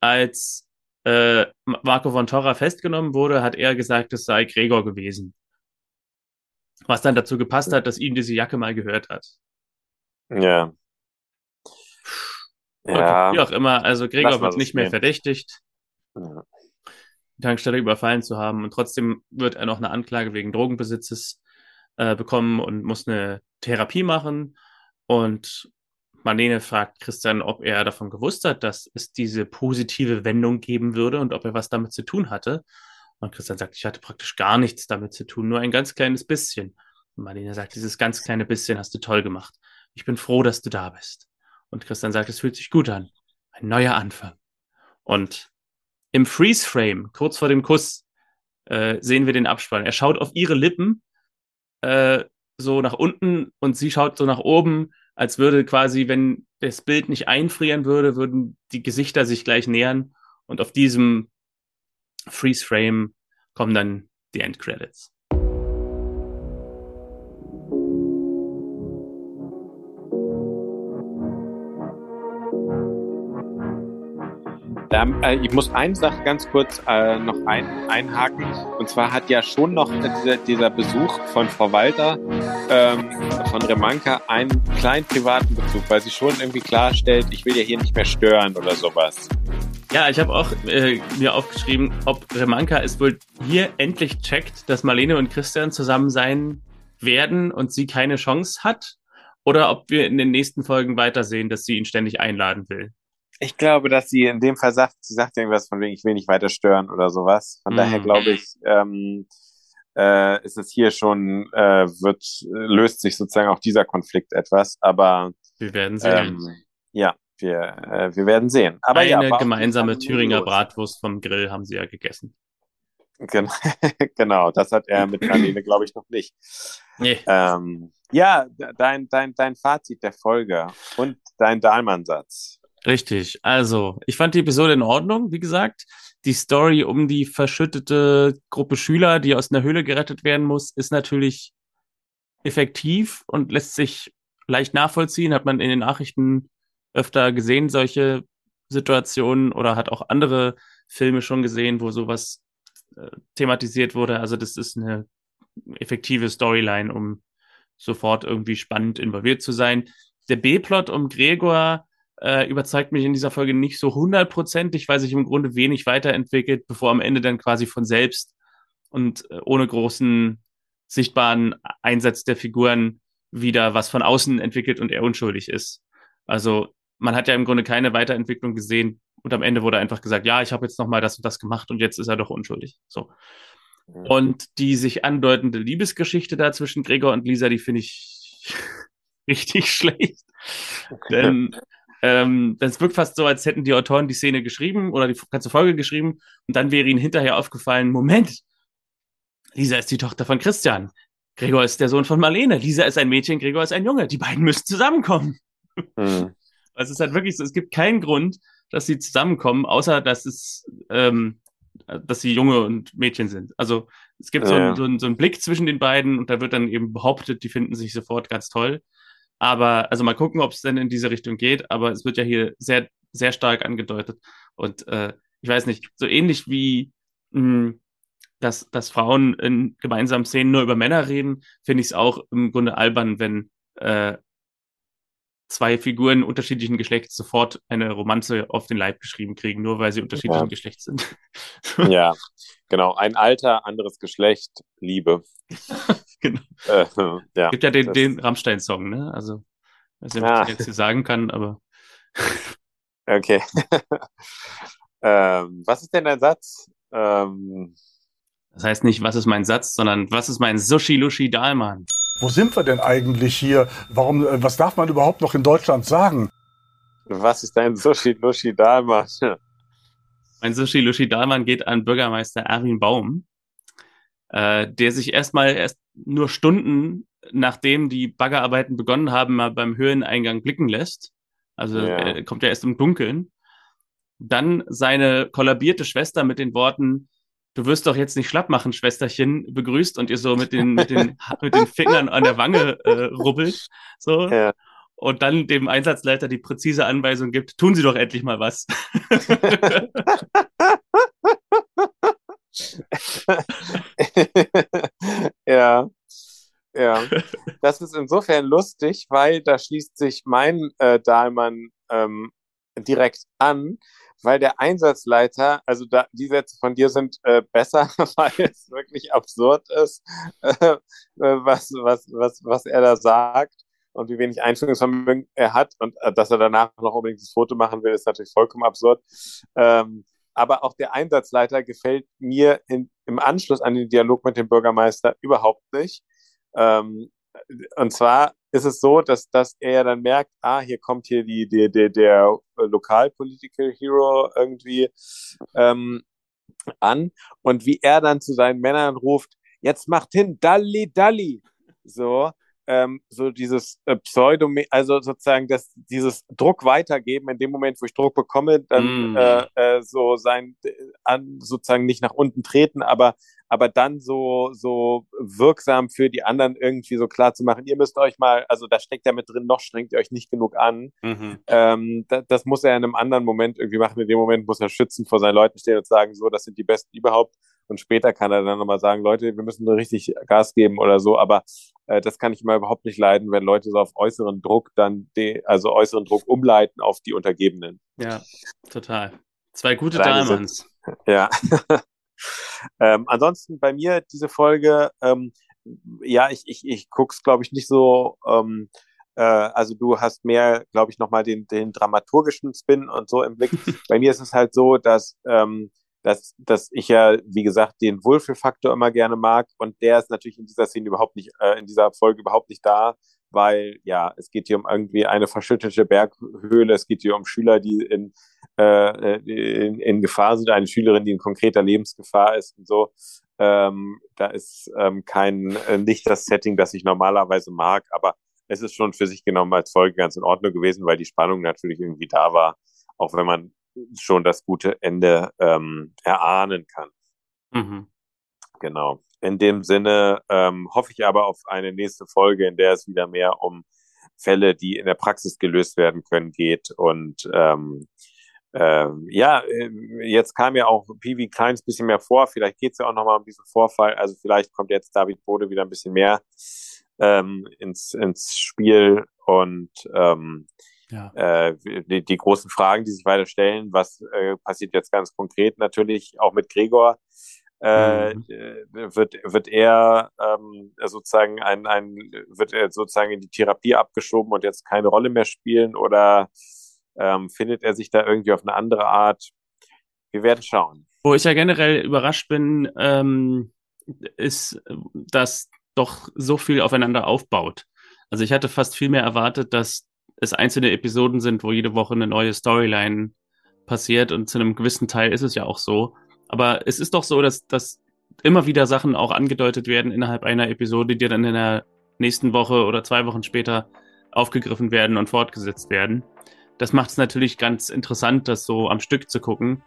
als äh, Marco von Torra festgenommen wurde, hat er gesagt, es sei Gregor gewesen. Was dann dazu gepasst hat, dass ihm diese Jacke mal gehört hat. Ja. Ja. wie auch immer, also Gregor wird nicht mehr verdächtigt, ja. die Tankstelle überfallen zu haben und trotzdem wird er noch eine Anklage wegen Drogenbesitzes äh, bekommen und muss eine Therapie machen und Marlene fragt Christian, ob er davon gewusst hat, dass es diese positive Wendung geben würde und ob er was damit zu tun hatte. Und Christian sagt, ich hatte praktisch gar nichts damit zu tun, nur ein ganz kleines bisschen. Und Marlene sagt, dieses ganz kleine bisschen hast du toll gemacht. Ich bin froh, dass du da bist. Und Christian sagt, es fühlt sich gut an. Ein neuer Anfang. Und im Freeze-Frame, kurz vor dem Kuss, äh, sehen wir den Abspann. Er schaut auf ihre Lippen, äh, so nach unten und sie schaut so nach oben, als würde quasi, wenn das Bild nicht einfrieren würde, würden die Gesichter sich gleich nähern. Und auf diesem Freeze-Frame kommen dann die Endcredits. Ich muss eine Sache ganz kurz äh, noch ein, einhaken. Und zwar hat ja schon noch dieser, dieser Besuch von Frau Walter ähm, von Remanka einen kleinen privaten Bezug, weil sie schon irgendwie klarstellt, ich will ja hier nicht mehr stören oder sowas. Ja, ich habe auch äh, mir aufgeschrieben, ob Remanka es wohl hier endlich checkt, dass Marlene und Christian zusammen sein werden und sie keine Chance hat. Oder ob wir in den nächsten Folgen weitersehen, dass sie ihn ständig einladen will. Ich glaube, dass sie in dem Fall sagt, sie sagt irgendwas von wegen, ich will nicht weiter stören oder sowas. Von mhm. daher glaube ich, ähm, äh, ist es hier schon, äh, wird, löst sich sozusagen auch dieser Konflikt etwas, aber wir werden sehen. Ähm, ja, wir, äh, wir werden sehen. Aber Eine ja, gemeinsame Thüringer Bratwurst vom Grill haben sie ja gegessen. Genau, genau das hat er mit Marlene, glaube ich, noch nicht. Nee. Ähm, ja, dein, dein, dein Fazit der Folge und dein Dahlmann-Satz. Richtig. Also, ich fand die Episode in Ordnung, wie gesagt. die Story um die verschüttete Gruppe Schüler, die aus einer Höhle gerettet werden muss, ist natürlich effektiv und lässt sich leicht nachvollziehen. Hat man in den Nachrichten öfter gesehen, solche Situationen oder hat auch andere Filme schon gesehen, wo sowas äh, thematisiert wurde. Also das ist eine effektive Storyline, um sofort irgendwie spannend involviert zu sein. Der B-Plot um Gregor äh, überzeugt mich in dieser Folge nicht so hundertprozentig, weil sich im Grunde wenig weiterentwickelt, bevor am Ende dann quasi von selbst und äh, ohne großen sichtbaren Einsatz der Figuren wieder was von außen entwickelt und er unschuldig ist. Also man hat ja im Grunde keine Weiterentwicklung gesehen und am Ende wurde einfach gesagt, ja, ich habe jetzt noch mal das und das gemacht und jetzt ist er doch unschuldig. So. Und die sich andeutende Liebesgeschichte da zwischen Gregor und Lisa, die finde ich richtig schlecht. Denn ähm, das wirkt fast so, als hätten die Autoren die Szene geschrieben oder die ganze Folge geschrieben und dann wäre ihnen hinterher aufgefallen, Moment, Lisa ist die Tochter von Christian. Gregor ist der Sohn von Marlene. Lisa ist ein Mädchen, Gregor ist ein Junge. Die beiden müssen zusammenkommen. Mhm. Also es ist halt wirklich so, es gibt keinen Grund, dass sie zusammenkommen, außer dass es, ähm, dass sie Junge und Mädchen sind. Also es gibt ja. so, einen, so, einen, so einen Blick zwischen den beiden und da wird dann eben behauptet, die finden sich sofort ganz toll. Aber, also mal gucken, ob es denn in diese Richtung geht, aber es wird ja hier sehr, sehr stark angedeutet. Und äh, ich weiß nicht, so ähnlich wie mh, hm, dass, dass Frauen in gemeinsamen Szenen nur über Männer reden, finde ich es auch im Grunde albern, wenn äh, zwei Figuren unterschiedlichen Geschlechts sofort eine Romanze auf den Leib geschrieben kriegen, nur weil sie unterschiedlichen ja. Geschlechts sind. ja, genau. Ein Alter, anderes Geschlecht, Liebe. genau. Äh, ja, Gibt ja den, den Rammstein-Song, ne? Also, weiß nicht, was ich jetzt hier sagen kann, aber. okay. ähm, was ist denn dein Satz? Ähm, das heißt nicht, was ist mein Satz, sondern was ist mein Sushi-Lushi Dahlmann? Wo sind wir denn eigentlich hier? Warum, äh, was darf man überhaupt noch in Deutschland sagen? Was ist dein Sushi-Lushi Dahlmann? Mein Sushi-Lushi Dahlmann geht an Bürgermeister Erwin Baum, äh, der sich erstmal erst nur Stunden nachdem die Baggerarbeiten begonnen haben, mal beim Höheneingang blicken lässt. Also ja. er kommt ja erst im Dunkeln. Dann seine kollabierte Schwester mit den Worten, du wirst doch jetzt nicht schlapp machen, Schwesterchen, begrüßt und ihr so mit den, mit den, mit den Fingern an der Wange äh, rubbelt. So. Ja. Und dann dem Einsatzleiter die präzise Anweisung gibt, tun Sie doch endlich mal was. ja. Ja, das ist insofern lustig, weil da schließt sich mein äh, Dahlmann ähm, direkt an, weil der Einsatzleiter, also da, die Sätze von dir sind äh, besser, weil es wirklich absurd ist, äh, was, was, was, was er da sagt und wie wenig Einführungsvermögen er hat und äh, dass er danach noch unbedingt das Foto machen will, ist natürlich vollkommen absurd. Ähm, aber auch der Einsatzleiter gefällt mir in, im Anschluss an den Dialog mit dem Bürgermeister überhaupt nicht. Ähm, und zwar ist es so, dass, dass er dann merkt, ah, hier kommt hier die, die, die der Lokalpolitical Hero irgendwie ähm, an und wie er dann zu seinen Männern ruft, jetzt macht hin, Dalli, Dalli. So, ähm, so dieses äh, Pseudo, also sozusagen das, dieses Druck weitergeben, in dem Moment, wo ich Druck bekomme, dann mm. äh, äh, so sein, äh, an, sozusagen nicht nach unten treten, aber aber dann so, so wirksam für die anderen irgendwie so klar zu machen, ihr müsst euch mal, also da steckt ja mit drin, noch strengt ihr euch nicht genug an. Mhm. Ähm, da, das muss er in einem anderen Moment irgendwie machen. In dem Moment muss er schützend vor seinen Leuten stehen und sagen, so, das sind die Besten überhaupt. Und später kann er dann nochmal sagen, Leute, wir müssen richtig Gas geben oder so. Aber äh, das kann ich immer überhaupt nicht leiden, wenn Leute so auf äußeren Druck dann, de, also äußeren Druck umleiten auf die Untergebenen. Ja, total. Zwei gute Diamonds. Ja. Ähm, ansonsten bei mir diese Folge, ähm, ja, ich, ich, ich guck's, glaube ich, nicht so, ähm, äh, also du hast mehr, glaube ich, nochmal den, den dramaturgischen Spin und so im Blick. bei mir ist es halt so, dass, ähm, dass, dass ich ja, wie gesagt, den Wohlfühlfaktor immer gerne mag. Und der ist natürlich in dieser Szene überhaupt nicht, äh, in dieser Folge überhaupt nicht da, weil ja, es geht hier um irgendwie eine verschüttete Berghöhle, es geht hier um Schüler, die in, äh, in, in Gefahr sind, eine Schülerin, die in konkreter Lebensgefahr ist und so. Ähm, da ist ähm, kein, äh, nicht das Setting, das ich normalerweise mag, aber es ist schon für sich genommen als Folge ganz in Ordnung gewesen, weil die Spannung natürlich irgendwie da war, auch wenn man schon das gute Ende ähm, erahnen kann. Mhm. Genau. In dem Sinne ähm, hoffe ich aber auf eine nächste Folge, in der es wieder mehr um Fälle, die in der Praxis gelöst werden können, geht. Und ähm, ähm, ja, äh, jetzt kam ja auch Piwi kleines bisschen mehr vor. Vielleicht geht es ja auch nochmal um diesen Vorfall. Also vielleicht kommt jetzt David Bode wieder ein bisschen mehr ähm, ins, ins Spiel. Und ähm, ja. äh, die, die großen Fragen, die sich weiter stellen, was äh, passiert jetzt ganz konkret natürlich auch mit Gregor äh, mhm. Äh, wird wird er ähm, sozusagen ein, ein wird er sozusagen in die Therapie abgeschoben und jetzt keine Rolle mehr spielen oder ähm, findet er sich da irgendwie auf eine andere Art? Wir werden schauen. Wo ich ja generell überrascht bin, ähm, ist, dass doch so viel aufeinander aufbaut. Also ich hatte fast viel mehr erwartet, dass es einzelne Episoden sind, wo jede Woche eine neue Storyline passiert und zu einem gewissen Teil ist es ja auch so. Aber es ist doch so, dass, dass immer wieder Sachen auch angedeutet werden innerhalb einer Episode, die dann in der nächsten Woche oder zwei Wochen später aufgegriffen werden und fortgesetzt werden. Das macht es natürlich ganz interessant, das so am Stück zu gucken.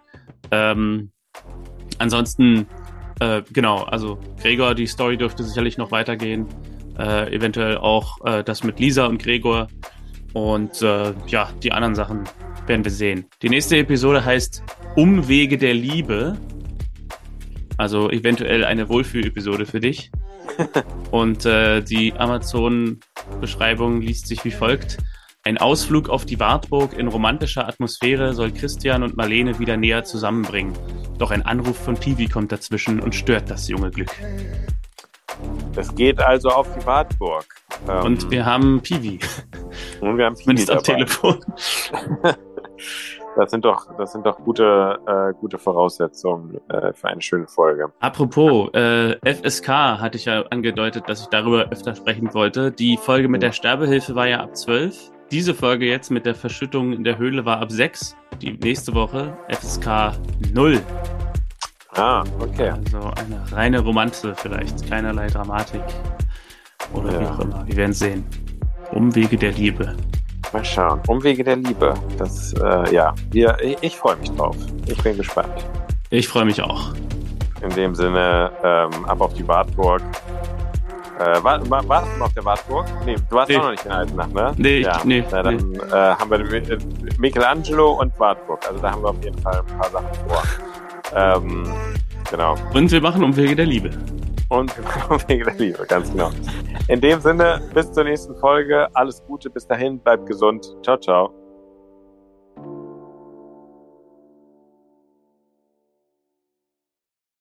Ähm, ansonsten, äh, genau, also Gregor, die Story dürfte sicherlich noch weitergehen. Äh, eventuell auch äh, das mit Lisa und Gregor. Und äh, ja, die anderen Sachen werden wir sehen. Die nächste Episode heißt Umwege der Liebe. Also eventuell eine Wohlfühl-Episode für dich. Und äh, die Amazon-Beschreibung liest sich wie folgt. Ein Ausflug auf die Wartburg in romantischer Atmosphäre soll Christian und Marlene wieder näher zusammenbringen. Doch ein Anruf von Piwi kommt dazwischen und stört das junge Glück. Es geht also auf die Wartburg. Ähm, und wir haben Piwi. Und wir haben Piwi dabei. am Telefon. Das sind doch, das sind doch gute, äh, gute Voraussetzungen äh, für eine schöne Folge. Apropos, äh, FSK hatte ich ja angedeutet, dass ich darüber öfter sprechen wollte. Die Folge mit der Sterbehilfe war ja ab 12. Diese Folge jetzt mit der Verschüttung in der Höhle war ab 6. Die nächste Woche FSK 0. Ah, okay. Also eine reine Romanze vielleicht, keinerlei Dramatik. Oder ja. wie auch immer. Wir werden sehen. Umwege der Liebe. Mal schauen. Umwege der Liebe. Das, äh, ja, wir, ich, ich freue mich drauf. Ich bin gespannt. Ich freue mich auch. In dem Sinne, ähm, ab auf die Wartburg. Äh, war, war, warst du noch auf der Wartburg? Nee, du warst nee. auch noch nicht in Eisenach, ne? Nee, ja. ich, nee. Na, dann nee. Äh, haben wir Michelangelo und Wartburg. Also da haben wir auf jeden Fall ein paar Sachen vor. Ähm, genau. Und wir machen Umwege der Liebe. Und wir machen Umwege der Liebe, ganz genau. In dem Sinne, bis zur nächsten Folge. Alles Gute, bis dahin, bleibt gesund. Ciao, ciao.